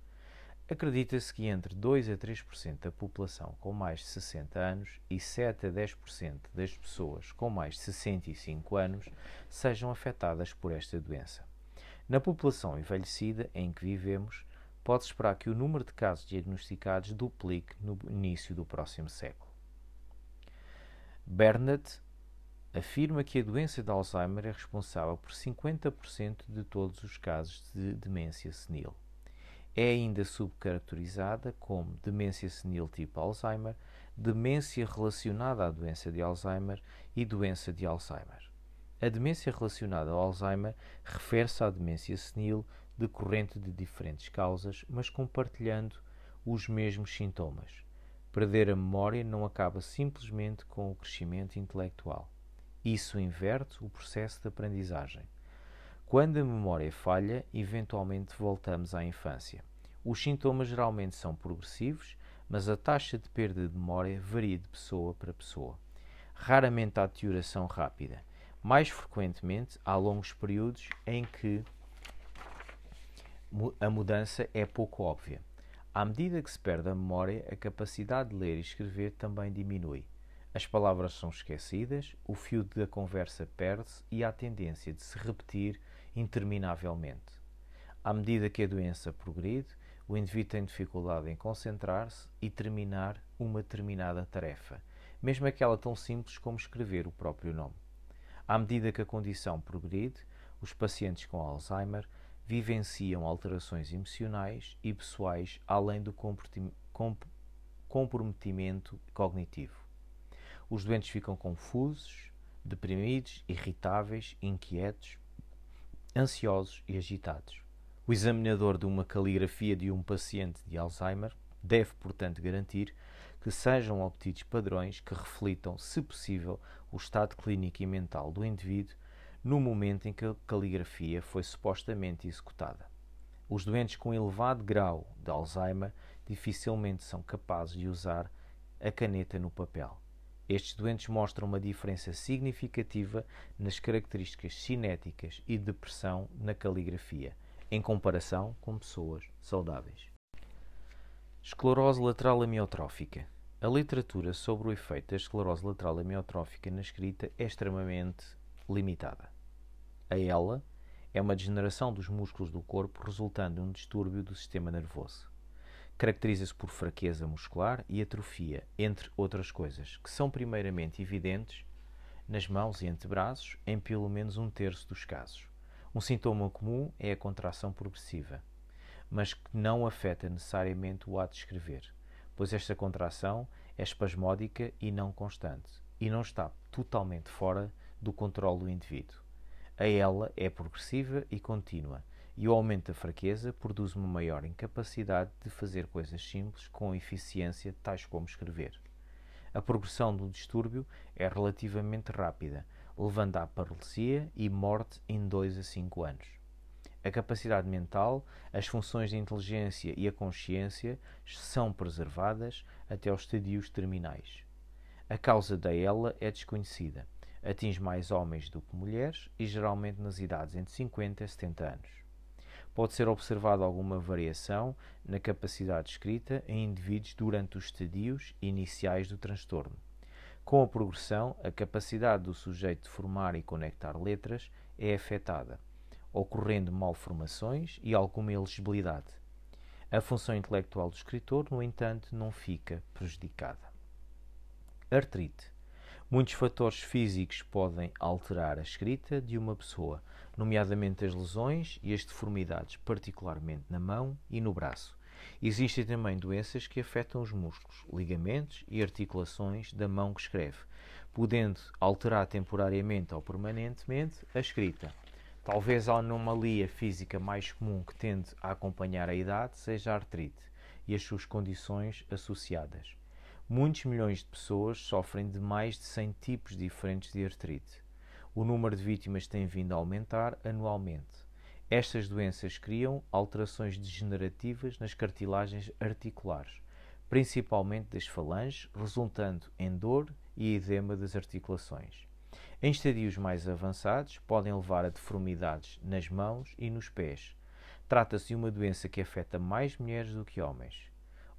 Acredita-se que entre 2 a 3% da população com mais de 60 anos e 7 a 10% das pessoas com mais de 65 anos sejam afetadas por esta doença. Na população envelhecida em que vivemos, pode-se esperar que o número de casos diagnosticados duplique no início do próximo século. Bernard afirma que a doença de Alzheimer é responsável por 50% de todos os casos de demência senil é ainda subcaracterizada como demência senil tipo Alzheimer, demência relacionada à doença de Alzheimer e doença de Alzheimer. A demência relacionada ao Alzheimer refere-se à demência senil decorrente de diferentes causas, mas compartilhando os mesmos sintomas. Perder a memória não acaba simplesmente com o crescimento intelectual. Isso inverte o processo de aprendizagem. Quando a memória falha, eventualmente voltamos à infância. Os sintomas geralmente são progressivos, mas a taxa de perda de memória varia de pessoa para pessoa. Raramente há deterioração rápida. Mais frequentemente, há longos períodos em que a mudança é pouco óbvia. À medida que se perde a memória, a capacidade de ler e escrever também diminui. As palavras são esquecidas, o fio da conversa perde-se e há tendência de se repetir interminavelmente. À medida que a doença progride, o indivíduo tem dificuldade em concentrar-se e terminar uma determinada tarefa, mesmo aquela tão simples como escrever o próprio nome. À medida que a condição progride, os pacientes com Alzheimer vivenciam alterações emocionais e pessoais além do comprometimento cognitivo. Os doentes ficam confusos, deprimidos, irritáveis, inquietos, ansiosos e agitados. O examinador de uma caligrafia de um paciente de Alzheimer deve, portanto, garantir que sejam obtidos padrões que reflitam, se possível, o estado clínico e mental do indivíduo no momento em que a caligrafia foi supostamente executada. Os doentes com elevado grau de Alzheimer dificilmente são capazes de usar a caneta no papel. Estes doentes mostram uma diferença significativa nas características cinéticas e de pressão na caligrafia, em comparação com pessoas saudáveis. Esclerose lateral amiotrófica. A literatura sobre o efeito da esclerose lateral amiotrófica na escrita é extremamente limitada. A ela é uma degeneração dos músculos do corpo resultando de um distúrbio do sistema nervoso. Caracteriza-se por fraqueza muscular e atrofia, entre outras coisas, que são primeiramente evidentes nas mãos e antebraços, em pelo menos um terço dos casos. Um sintoma comum é a contração progressiva, mas que não afeta necessariamente o ato de escrever, pois esta contração é espasmódica e não constante, e não está totalmente fora do controle do indivíduo. A ela é progressiva e contínua, e o aumento da fraqueza produz uma maior incapacidade de fazer coisas simples com eficiência, tais como escrever. A progressão do distúrbio é relativamente rápida, levando à paralisia e morte em 2 a 5 anos. A capacidade mental, as funções de inteligência e a consciência são preservadas até aos estadios terminais. A causa da ELA é desconhecida. Atinge mais homens do que mulheres e geralmente nas idades entre 50 e 70 anos pode ser observada alguma variação na capacidade escrita em indivíduos durante os estadios iniciais do transtorno. Com a progressão, a capacidade do sujeito de formar e conectar letras é afetada, ocorrendo malformações e alguma elegibilidade. A função intelectual do escritor, no entanto, não fica prejudicada. Artrite. Muitos fatores físicos podem alterar a escrita de uma pessoa, nomeadamente as lesões e as deformidades, particularmente na mão e no braço. Existem também doenças que afetam os músculos, ligamentos e articulações da mão que escreve, podendo alterar temporariamente ou permanentemente a escrita. Talvez a anomalia física mais comum que tende a acompanhar a idade seja a artrite e as suas condições associadas. Muitos milhões de pessoas sofrem de mais de 100 tipos diferentes de artrite o número de vítimas tem vindo a aumentar anualmente. Estas doenças criam alterações degenerativas nas cartilagens articulares, principalmente das falanges, resultando em dor e edema das articulações. Em estadios mais avançados, podem levar a deformidades nas mãos e nos pés. Trata-se de uma doença que afeta mais mulheres do que homens.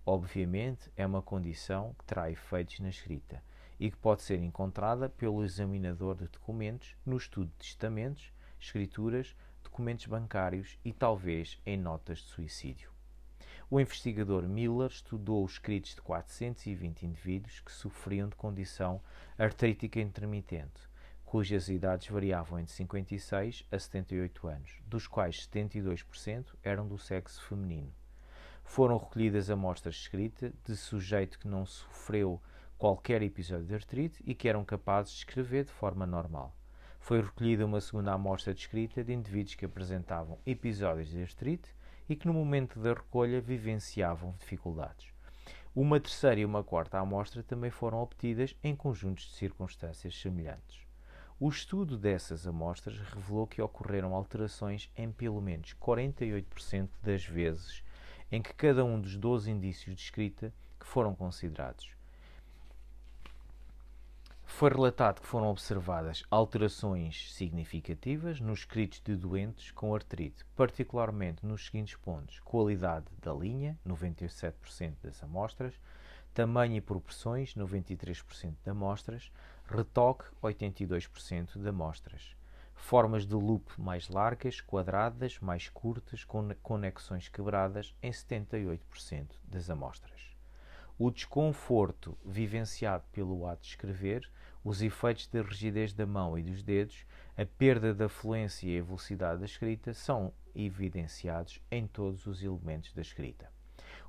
Obviamente, é uma condição que terá efeitos na escrita e que pode ser encontrada pelo examinador de documentos no estudo de testamentos, escrituras, documentos bancários e talvez em notas de suicídio. O investigador Miller estudou os escritos de 420 indivíduos que sofriam de condição artrítica intermitente, cujas idades variavam entre 56 a 78 anos, dos quais 72% eram do sexo feminino. Foram recolhidas amostras de escrita de sujeito que não sofreu qualquer episódio de artrite e que eram capazes de escrever de forma normal. Foi recolhida uma segunda amostra de escrita de indivíduos que apresentavam episódios de artrite e que no momento da recolha vivenciavam dificuldades. Uma terceira e uma quarta amostra também foram obtidas em conjuntos de circunstâncias semelhantes. O estudo dessas amostras revelou que ocorreram alterações em pelo menos 48% das vezes em que cada um dos 12 indícios de escrita que foram considerados. Foi relatado que foram observadas alterações significativas nos escritos de doentes com artrite, particularmente nos seguintes pontos: qualidade da linha, 97% das amostras, tamanho e proporções, 93% de amostras, retoque, 82% de amostras, formas de loop mais largas, quadradas, mais curtas, com conexões quebradas, em 78% das amostras. O desconforto vivenciado pelo ato de escrever os efeitos da rigidez da mão e dos dedos, a perda da fluência e a velocidade da escrita são evidenciados em todos os elementos da escrita.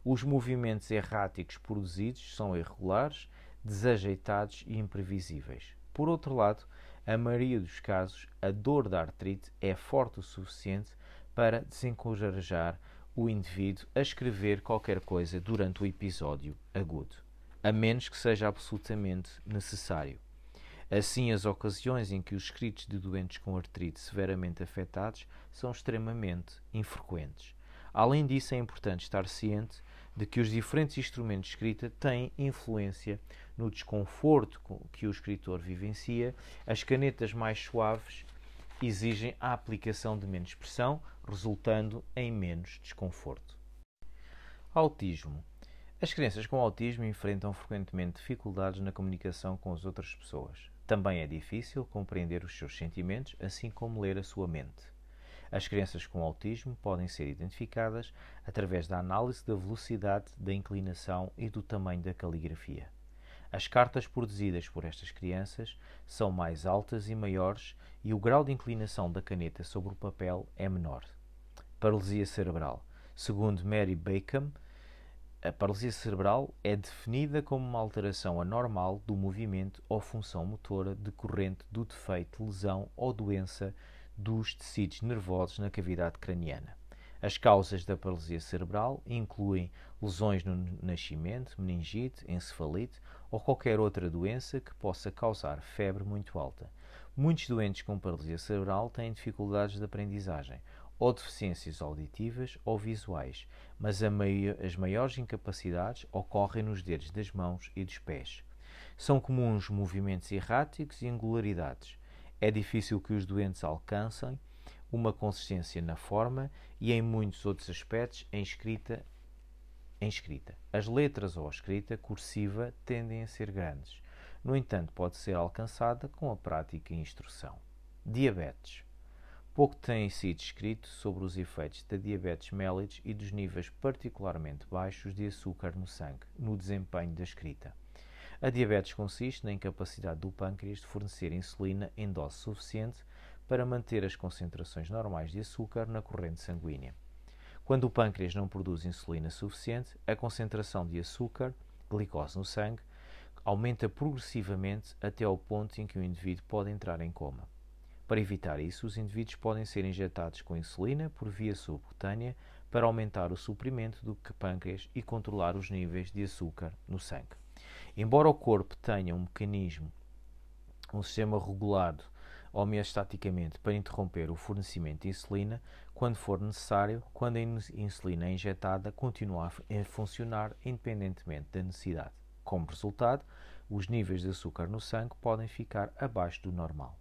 Os movimentos erráticos produzidos são irregulares, desajeitados e imprevisíveis. Por outro lado, a maioria dos casos, a dor da artrite é forte o suficiente para desencorajar o indivíduo a escrever qualquer coisa durante o episódio agudo, a menos que seja absolutamente necessário. Assim, as ocasiões em que os escritos de doentes com artrite severamente afetados são extremamente infrequentes. Além disso, é importante estar ciente de que os diferentes instrumentos de escrita têm influência no desconforto que o escritor vivencia. As canetas mais suaves exigem a aplicação de menos pressão, resultando em menos desconforto. Autismo. As crianças com autismo enfrentam frequentemente dificuldades na comunicação com as outras pessoas. Também é difícil compreender os seus sentimentos, assim como ler a sua mente. As crianças com autismo podem ser identificadas através da análise da velocidade, da inclinação e do tamanho da caligrafia. As cartas produzidas por estas crianças são mais altas e maiores e o grau de inclinação da caneta sobre o papel é menor. Paralisia cerebral. Segundo Mary Bacon, a paralisia cerebral é definida como uma alteração anormal do movimento ou função motora decorrente do defeito, lesão ou doença dos tecidos nervosos na cavidade craniana. As causas da paralisia cerebral incluem lesões no nascimento, meningite, encefalite ou qualquer outra doença que possa causar febre muito alta. Muitos doentes com paralisia cerebral têm dificuldades de aprendizagem ou deficiências auditivas ou visuais, mas as maiores incapacidades ocorrem nos dedos das mãos e dos pés. São comuns movimentos erráticos e angularidades. É difícil que os doentes alcancem uma consistência na forma e em muitos outros aspectos em escrita. Em escrita. As letras ou a escrita cursiva tendem a ser grandes. No entanto, pode ser alcançada com a prática e instrução. Diabetes. Pouco tem sido escrito sobre os efeitos da diabetes mellitus e dos níveis particularmente baixos de açúcar no sangue, no desempenho da escrita. A diabetes consiste na incapacidade do pâncreas de fornecer insulina em dose suficiente para manter as concentrações normais de açúcar na corrente sanguínea. Quando o pâncreas não produz insulina suficiente, a concentração de açúcar, glicose no sangue, aumenta progressivamente até ao ponto em que o indivíduo pode entrar em coma. Para evitar isso, os indivíduos podem ser injetados com insulina por via subcutânea para aumentar o suprimento do pâncreas e controlar os níveis de açúcar no sangue. Embora o corpo tenha um mecanismo, um sistema regulado homeostaticamente para interromper o fornecimento de insulina, quando for necessário, quando a insulina é injetada, continua a funcionar independentemente da necessidade. Como resultado, os níveis de açúcar no sangue podem ficar abaixo do normal.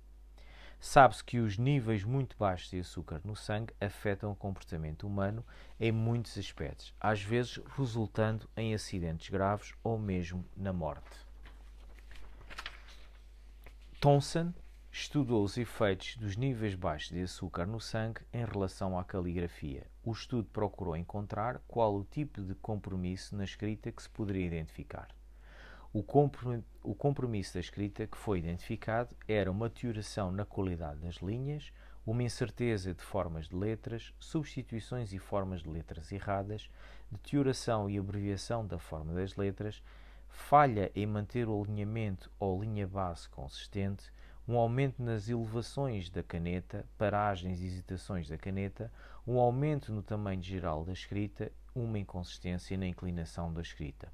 Sabe-se que os níveis muito baixos de açúcar no sangue afetam o comportamento humano em muitos aspectos, às vezes resultando em acidentes graves ou mesmo na morte. Thomson estudou os efeitos dos níveis baixos de açúcar no sangue em relação à caligrafia. O estudo procurou encontrar qual o tipo de compromisso na escrita que se poderia identificar. O compromisso da escrita que foi identificado era uma deterioração na qualidade das linhas, uma incerteza de formas de letras, substituições e formas de letras erradas, deterioração e abreviação da forma das letras, falha em manter o alinhamento ou linha base consistente, um aumento nas elevações da caneta, paragens e hesitações da caneta, um aumento no tamanho geral da escrita, uma inconsistência na inclinação da escrita.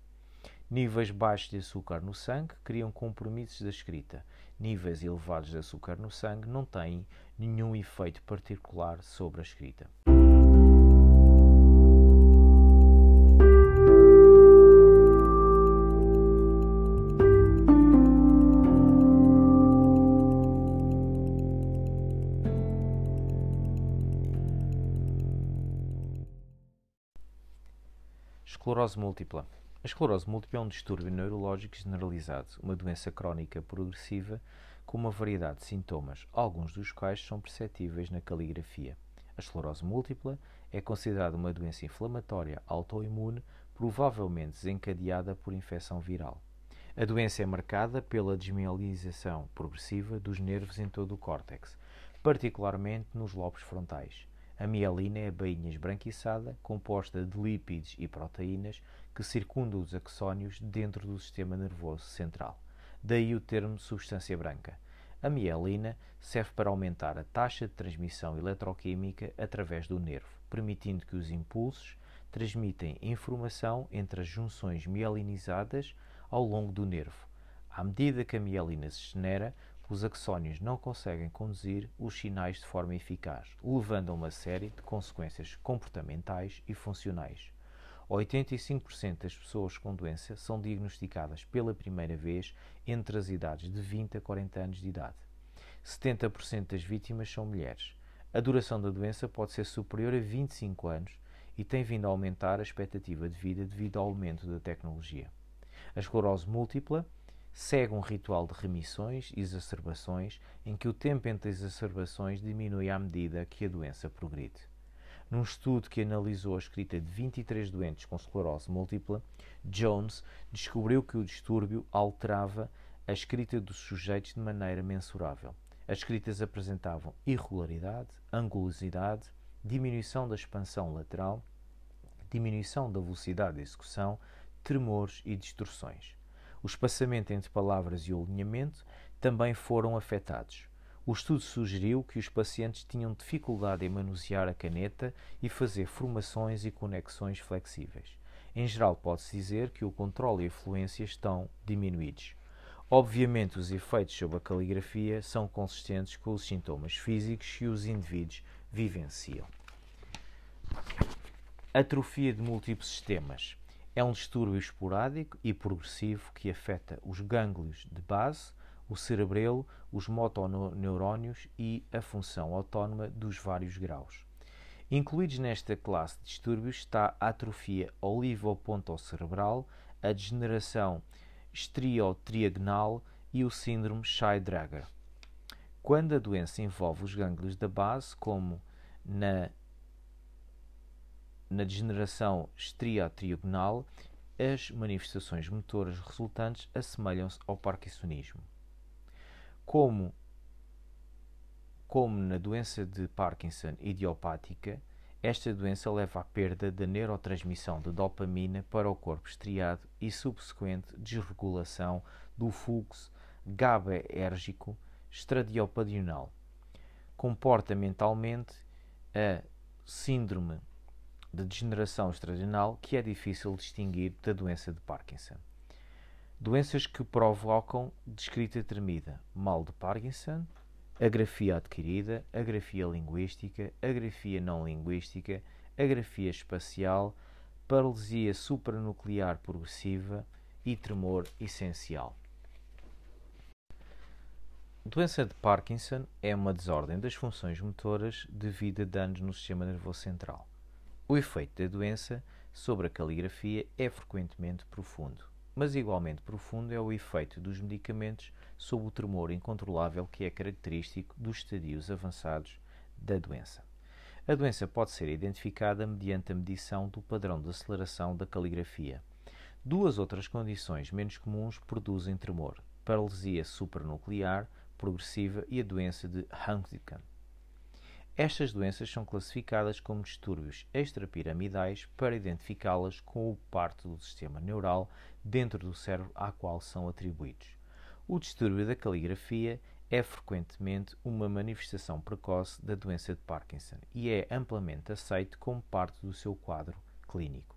Níveis baixos de açúcar no sangue criam compromissos da escrita. Níveis elevados de açúcar no sangue não têm nenhum efeito particular sobre a escrita. Esclerose múltipla. A esclerose múltipla é um distúrbio neurológico generalizado, uma doença crónica progressiva com uma variedade de sintomas, alguns dos quais são perceptíveis na caligrafia. A esclerose múltipla é considerada uma doença inflamatória autoimune, provavelmente desencadeada por infecção viral. A doença é marcada pela desmielinização progressiva dos nervos em todo o córtex, particularmente nos lobos frontais. A mielina é a bainha esbranquiçada, composta de lípidos e proteínas que circundam os axónios dentro do sistema nervoso central. Daí o termo substância branca. A mielina serve para aumentar a taxa de transmissão eletroquímica através do nervo, permitindo que os impulsos transmitem informação entre as junções mielinizadas ao longo do nervo. À medida que a mielina se genera, os axónios não conseguem conduzir os sinais de forma eficaz, levando a uma série de consequências comportamentais e funcionais. 85% das pessoas com doença são diagnosticadas pela primeira vez entre as idades de 20 a 40 anos de idade. 70% das vítimas são mulheres. A duração da doença pode ser superior a 25 anos e tem vindo a aumentar a expectativa de vida devido ao aumento da tecnologia. A esclerose múltipla segue um ritual de remissões e exacerbações em que o tempo entre as exacerbações diminui à medida que a doença progride. Num estudo que analisou a escrita de 23 doentes com esclerose múltipla, Jones descobriu que o distúrbio alterava a escrita dos sujeitos de maneira mensurável. As escritas apresentavam irregularidade, angulosidade, diminuição da expansão lateral, diminuição da velocidade de execução, tremores e distorções. O espaçamento entre palavras e o alinhamento também foram afetados. O estudo sugeriu que os pacientes tinham dificuldade em manusear a caneta e fazer formações e conexões flexíveis. Em geral, pode-se dizer que o controle e a fluência estão diminuídos. Obviamente, os efeitos sobre a caligrafia são consistentes com os sintomas físicos que os indivíduos vivenciam. Atrofia de múltiplos sistemas é um distúrbio esporádico e progressivo que afeta os gânglios de base, o cerebelo, os motoneurónios e a função autónoma dos vários graus. Incluídos nesta classe de distúrbios está a atrofia olivopontocerebral, a degeneração estriotriagonal e o síndrome Shay-Drager. Quando a doença envolve os gânglios da base, como na na degeneração estriotriagonal, as manifestações motoras resultantes assemelham-se ao parkinsonismo. Como, como na doença de Parkinson idiopática, esta doença leva à perda da neurotransmissão de dopamina para o corpo estriado e subsequente desregulação do fluxo GABAérgico estradiopadional. Comportamentalmente, a síndrome de degeneração extrarenal que é difícil distinguir da doença de Parkinson. Doenças que provocam descrita tremida, mal de Parkinson, agrafia adquirida, agrafia linguística, agrafia não linguística, agrafia espacial, paralisia supranuclear progressiva e tremor essencial. Doença de Parkinson é uma desordem das funções motoras devido a danos no sistema nervoso central. O efeito da doença sobre a caligrafia é frequentemente profundo, mas igualmente profundo é o efeito dos medicamentos sobre o tremor incontrolável que é característico dos estadios avançados da doença. A doença pode ser identificada mediante a medição do padrão de aceleração da caligrafia. Duas outras condições menos comuns produzem tremor: paralisia supranuclear progressiva e a doença de Huntington. Estas doenças são classificadas como distúrbios extrapiramidais para identificá-las com o parte do sistema neural dentro do cérebro à qual são atribuídos. O distúrbio da caligrafia é frequentemente uma manifestação precoce da doença de Parkinson e é amplamente aceito como parte do seu quadro clínico.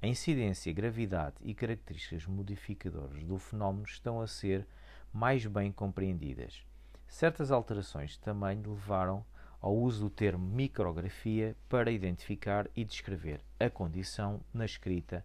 A incidência, gravidade e características modificadoras do fenómeno estão a ser mais bem compreendidas. Certas alterações de tamanho levaram ao uso do termo micrografia para identificar e descrever a condição na escrita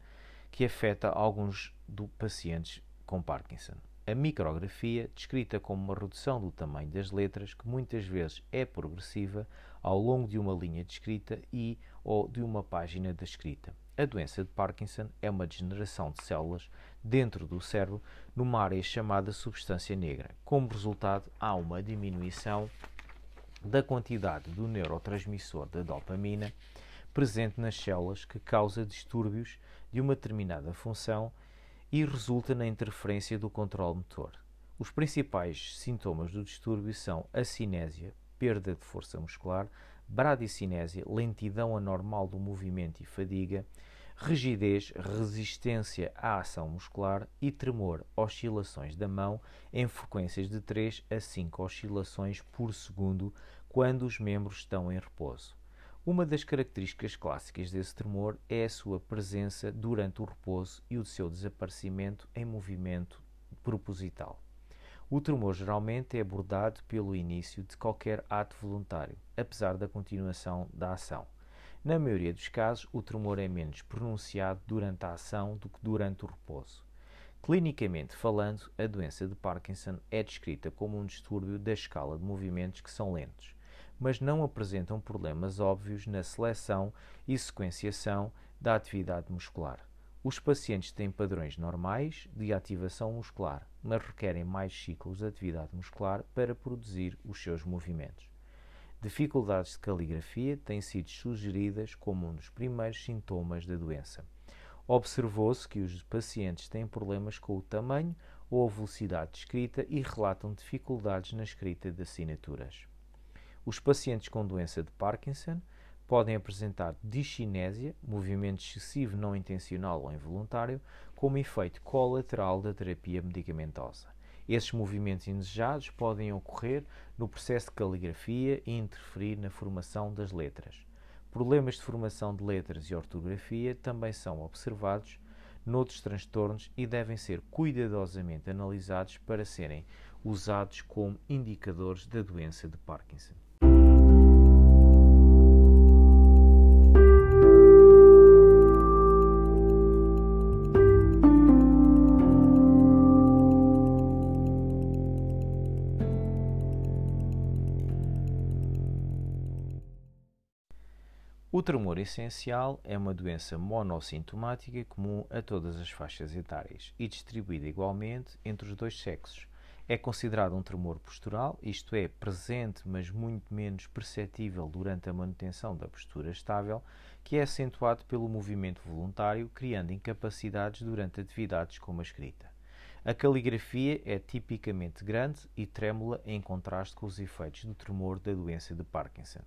que afeta alguns dos pacientes com Parkinson. A micrografia, descrita como uma redução do tamanho das letras, que muitas vezes é progressiva ao longo de uma linha de escrita e ou de uma página da escrita. A doença de Parkinson é uma degeneração de células dentro do cérebro numa área chamada substância negra. Como resultado, há uma diminuição da quantidade do neurotransmissor da dopamina presente nas células que causa distúrbios de uma determinada função e resulta na interferência do controle motor. Os principais sintomas do distúrbio são a cinésia, perda de força muscular, bradicinésia, lentidão anormal do movimento e fadiga, rigidez, resistência à ação muscular e tremor, oscilações da mão em frequências de 3 a 5 oscilações por segundo quando os membros estão em repouso. Uma das características clássicas desse tremor é a sua presença durante o repouso e o seu desaparecimento em movimento proposital. O tremor geralmente é abordado pelo início de qualquer ato voluntário, apesar da continuação da ação. Na maioria dos casos, o tremor é menos pronunciado durante a ação do que durante o repouso. Clinicamente falando, a doença de Parkinson é descrita como um distúrbio da escala de movimentos que são lentos, mas não apresentam problemas óbvios na seleção e sequenciação da atividade muscular. Os pacientes têm padrões normais de ativação muscular, mas requerem mais ciclos de atividade muscular para produzir os seus movimentos. Dificuldades de caligrafia têm sido sugeridas como um dos primeiros sintomas da doença. Observou-se que os pacientes têm problemas com o tamanho ou a velocidade de escrita e relatam dificuldades na escrita de assinaturas. Os pacientes com doença de Parkinson podem apresentar discinésia, movimento excessivo não intencional ou involuntário, como efeito colateral da terapia medicamentosa. Esses movimentos indesejados podem ocorrer no processo de caligrafia e interferir na formação das letras. Problemas de formação de letras e ortografia também são observados noutros transtornos e devem ser cuidadosamente analisados para serem usados como indicadores da doença de Parkinson. O tremor essencial é uma doença monossintomática comum a todas as faixas etárias e distribuída igualmente entre os dois sexos. É considerado um tremor postural, isto é, presente, mas muito menos perceptível durante a manutenção da postura estável, que é acentuado pelo movimento voluntário, criando incapacidades durante atividades como a escrita. A caligrafia é tipicamente grande e trêmula em contraste com os efeitos do tremor da doença de Parkinson.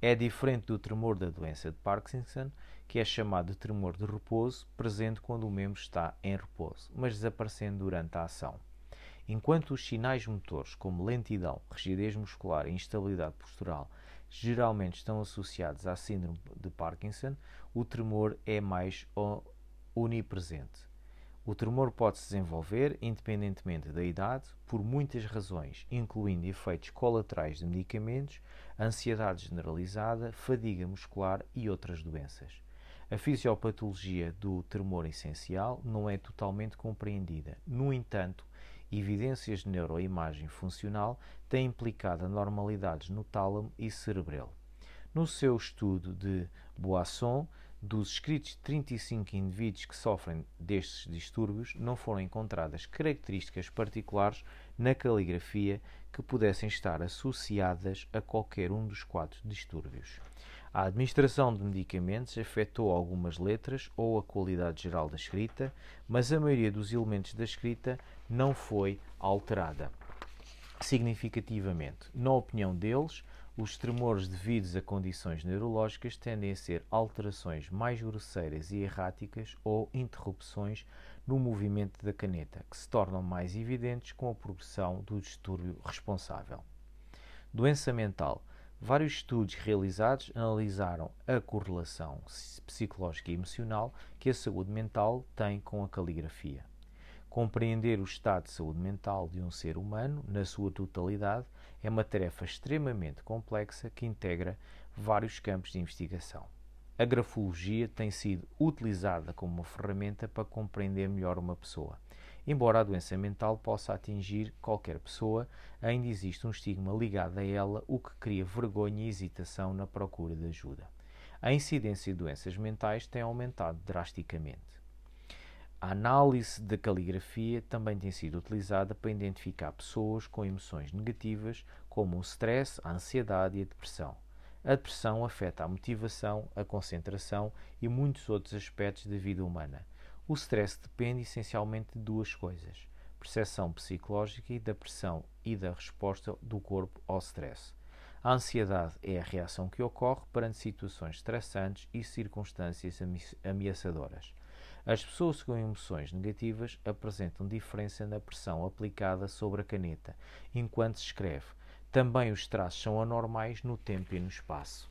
É diferente do tremor da doença de Parkinson, que é chamado de tremor de repouso, presente quando o membro está em repouso, mas desaparecendo durante a ação. Enquanto os sinais motores, como lentidão, rigidez muscular e instabilidade postural, geralmente estão associados à síndrome de Parkinson, o tremor é mais onipresente. O tremor pode se desenvolver, independentemente da idade, por muitas razões, incluindo efeitos colaterais de medicamentos, ansiedade generalizada, fadiga muscular e outras doenças. A fisiopatologia do tremor essencial não é totalmente compreendida. No entanto, evidências de neuroimagem funcional têm implicado anormalidades no tálamo e cerebelo. No seu estudo de Boisson, dos escritos de 35 indivíduos que sofrem destes distúrbios, não foram encontradas características particulares na caligrafia que pudessem estar associadas a qualquer um dos quatro distúrbios. A administração de medicamentos afetou algumas letras ou a qualidade geral da escrita, mas a maioria dos elementos da escrita não foi alterada significativamente. Na opinião deles, os tremores devidos a condições neurológicas tendem a ser alterações mais grosseiras e erráticas ou interrupções no movimento da caneta, que se tornam mais evidentes com a progressão do distúrbio responsável. Doença mental. Vários estudos realizados analisaram a correlação psicológica e emocional que a saúde mental tem com a caligrafia. Compreender o estado de saúde mental de um ser humano, na sua totalidade, é uma tarefa extremamente complexa que integra vários campos de investigação. A grafologia tem sido utilizada como uma ferramenta para compreender melhor uma pessoa. Embora a doença mental possa atingir qualquer pessoa, ainda existe um estigma ligado a ela, o que cria vergonha e hesitação na procura de ajuda. A incidência de doenças mentais tem aumentado drasticamente. A análise da caligrafia também tem sido utilizada para identificar pessoas com emoções negativas, como o stress, a ansiedade e a depressão. A depressão afeta a motivação, a concentração e muitos outros aspectos da vida humana. O stress depende essencialmente de duas coisas: percepção psicológica e da pressão e da resposta do corpo ao stress. A ansiedade é a reação que ocorre perante situações estressantes e circunstâncias ameaçadoras. As pessoas com emoções negativas apresentam diferença na pressão aplicada sobre a caneta enquanto se escreve. Também os traços são anormais no tempo e no espaço.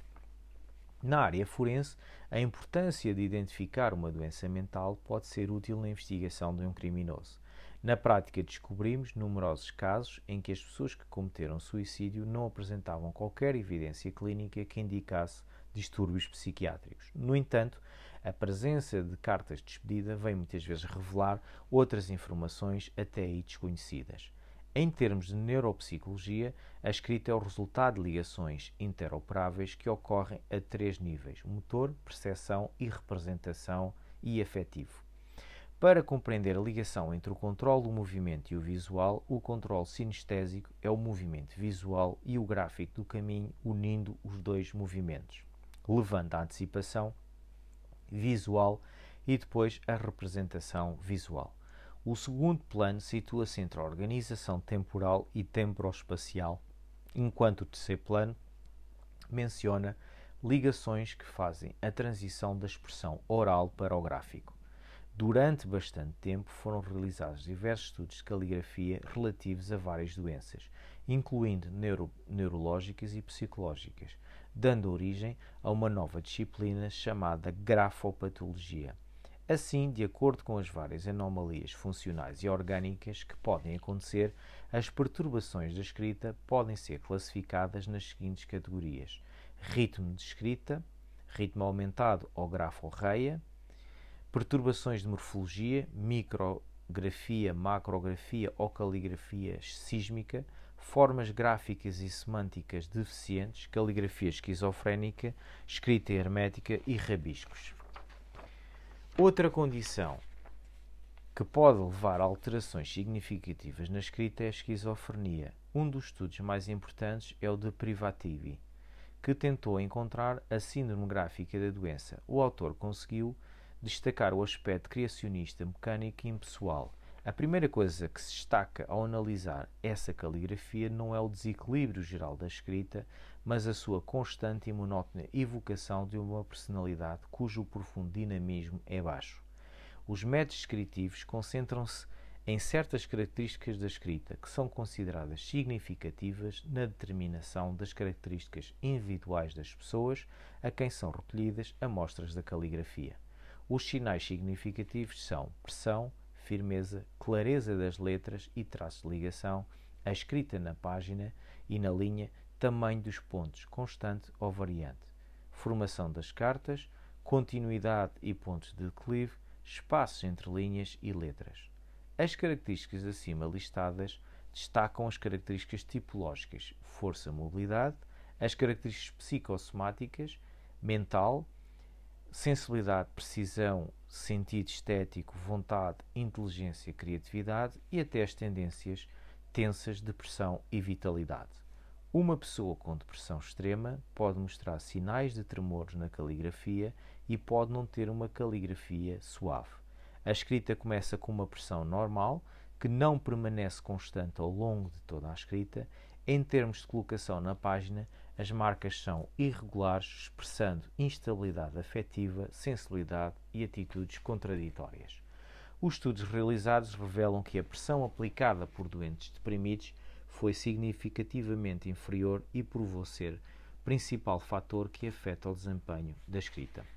Na área forense, a importância de identificar uma doença mental pode ser útil na investigação de um criminoso. Na prática, descobrimos numerosos casos em que as pessoas que cometeram suicídio não apresentavam qualquer evidência clínica que indicasse distúrbios psiquiátricos. No entanto, a presença de cartas de despedida vem muitas vezes revelar outras informações até aí desconhecidas. Em termos de neuropsicologia, a escrita é o resultado de ligações interoperáveis que ocorrem a três níveis: motor, percepção e representação e afetivo. Para compreender a ligação entre o controle do movimento e o visual, o controle sinestésico é o movimento visual e o gráfico do caminho unindo os dois movimentos, levando a antecipação visual e depois a representação visual. O segundo plano situa-se entre a organização temporal e temporal-espacial, enquanto o terceiro plano menciona ligações que fazem a transição da expressão oral para o gráfico. Durante bastante tempo foram realizados diversos estudos de caligrafia relativos a várias doenças, incluindo neuro neurológicas e psicológicas, dando origem a uma nova disciplina chamada grafopatologia. Assim, de acordo com as várias anomalias funcionais e orgânicas que podem acontecer, as perturbações da escrita podem ser classificadas nas seguintes categorias: ritmo de escrita, ritmo aumentado ou grafo-reia, perturbações de morfologia, micrografia, macrografia ou caligrafia sísmica, formas gráficas e semânticas deficientes, caligrafia esquizofrénica, escrita hermética e rabiscos. Outra condição que pode levar a alterações significativas na escrita é a esquizofrenia. Um dos estudos mais importantes é o de Privativi, que tentou encontrar a síndrome gráfica da doença. O autor conseguiu destacar o aspecto criacionista, mecânico e impessoal. A primeira coisa que se destaca ao analisar essa caligrafia não é o desequilíbrio geral da escrita, mas a sua constante e monótona evocação de uma personalidade cujo profundo dinamismo é baixo. Os métodos descritivos concentram-se em certas características da escrita que são consideradas significativas na determinação das características individuais das pessoas a quem são recolhidas amostras da caligrafia. Os sinais significativos são pressão, firmeza, clareza das letras e traços de ligação, a escrita na página e na linha tamanho dos pontos, constante ou variante, formação das cartas, continuidade e pontos de declive, espaços entre linhas e letras. As características acima listadas destacam as características tipológicas, força, mobilidade, as características psicossomáticas, mental, sensibilidade, precisão, sentido estético, vontade, inteligência, criatividade e até as tendências tensas, depressão e vitalidade. Uma pessoa com depressão extrema pode mostrar sinais de tremores na caligrafia e pode não ter uma caligrafia suave. A escrita começa com uma pressão normal, que não permanece constante ao longo de toda a escrita. Em termos de colocação na página, as marcas são irregulares, expressando instabilidade afetiva, sensibilidade e atitudes contraditórias. Os estudos realizados revelam que a pressão aplicada por doentes deprimidos foi significativamente inferior e provou ser principal fator que afeta o desempenho da escrita.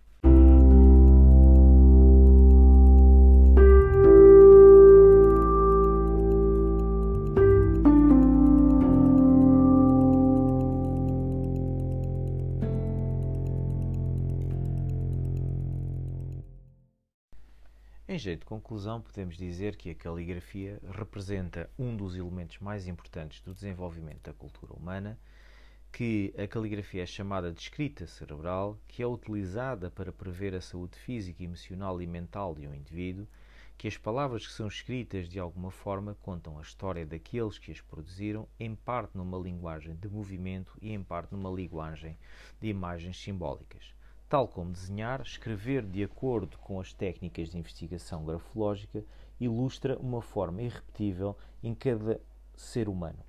Em jeito de conclusão, podemos dizer que a caligrafia representa um dos elementos mais importantes do desenvolvimento da cultura humana, que a caligrafia é chamada de escrita cerebral, que é utilizada para prever a saúde física, emocional e mental de um indivíduo, que as palavras que são escritas de alguma forma contam a história daqueles que as produziram, em parte numa linguagem de movimento e em parte numa linguagem de imagens simbólicas. Tal como desenhar, escrever de acordo com as técnicas de investigação grafológica ilustra uma forma irrepetível em cada ser humano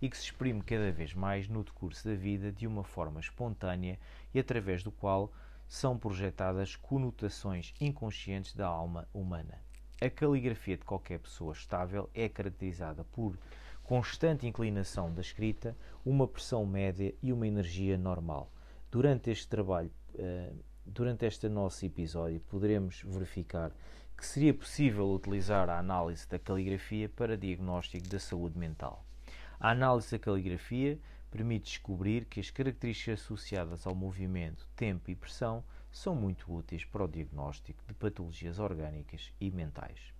e que se exprime cada vez mais no decurso da vida de uma forma espontânea e através do qual são projetadas conotações inconscientes da alma humana. A caligrafia de qualquer pessoa estável é caracterizada por constante inclinação da escrita, uma pressão média e uma energia normal. Durante este trabalho durante este nosso episódio poderemos verificar que seria possível utilizar a análise da caligrafia para diagnóstico da saúde mental. A análise da caligrafia permite descobrir que as características associadas ao movimento, tempo e pressão são muito úteis para o diagnóstico de patologias orgânicas e mentais.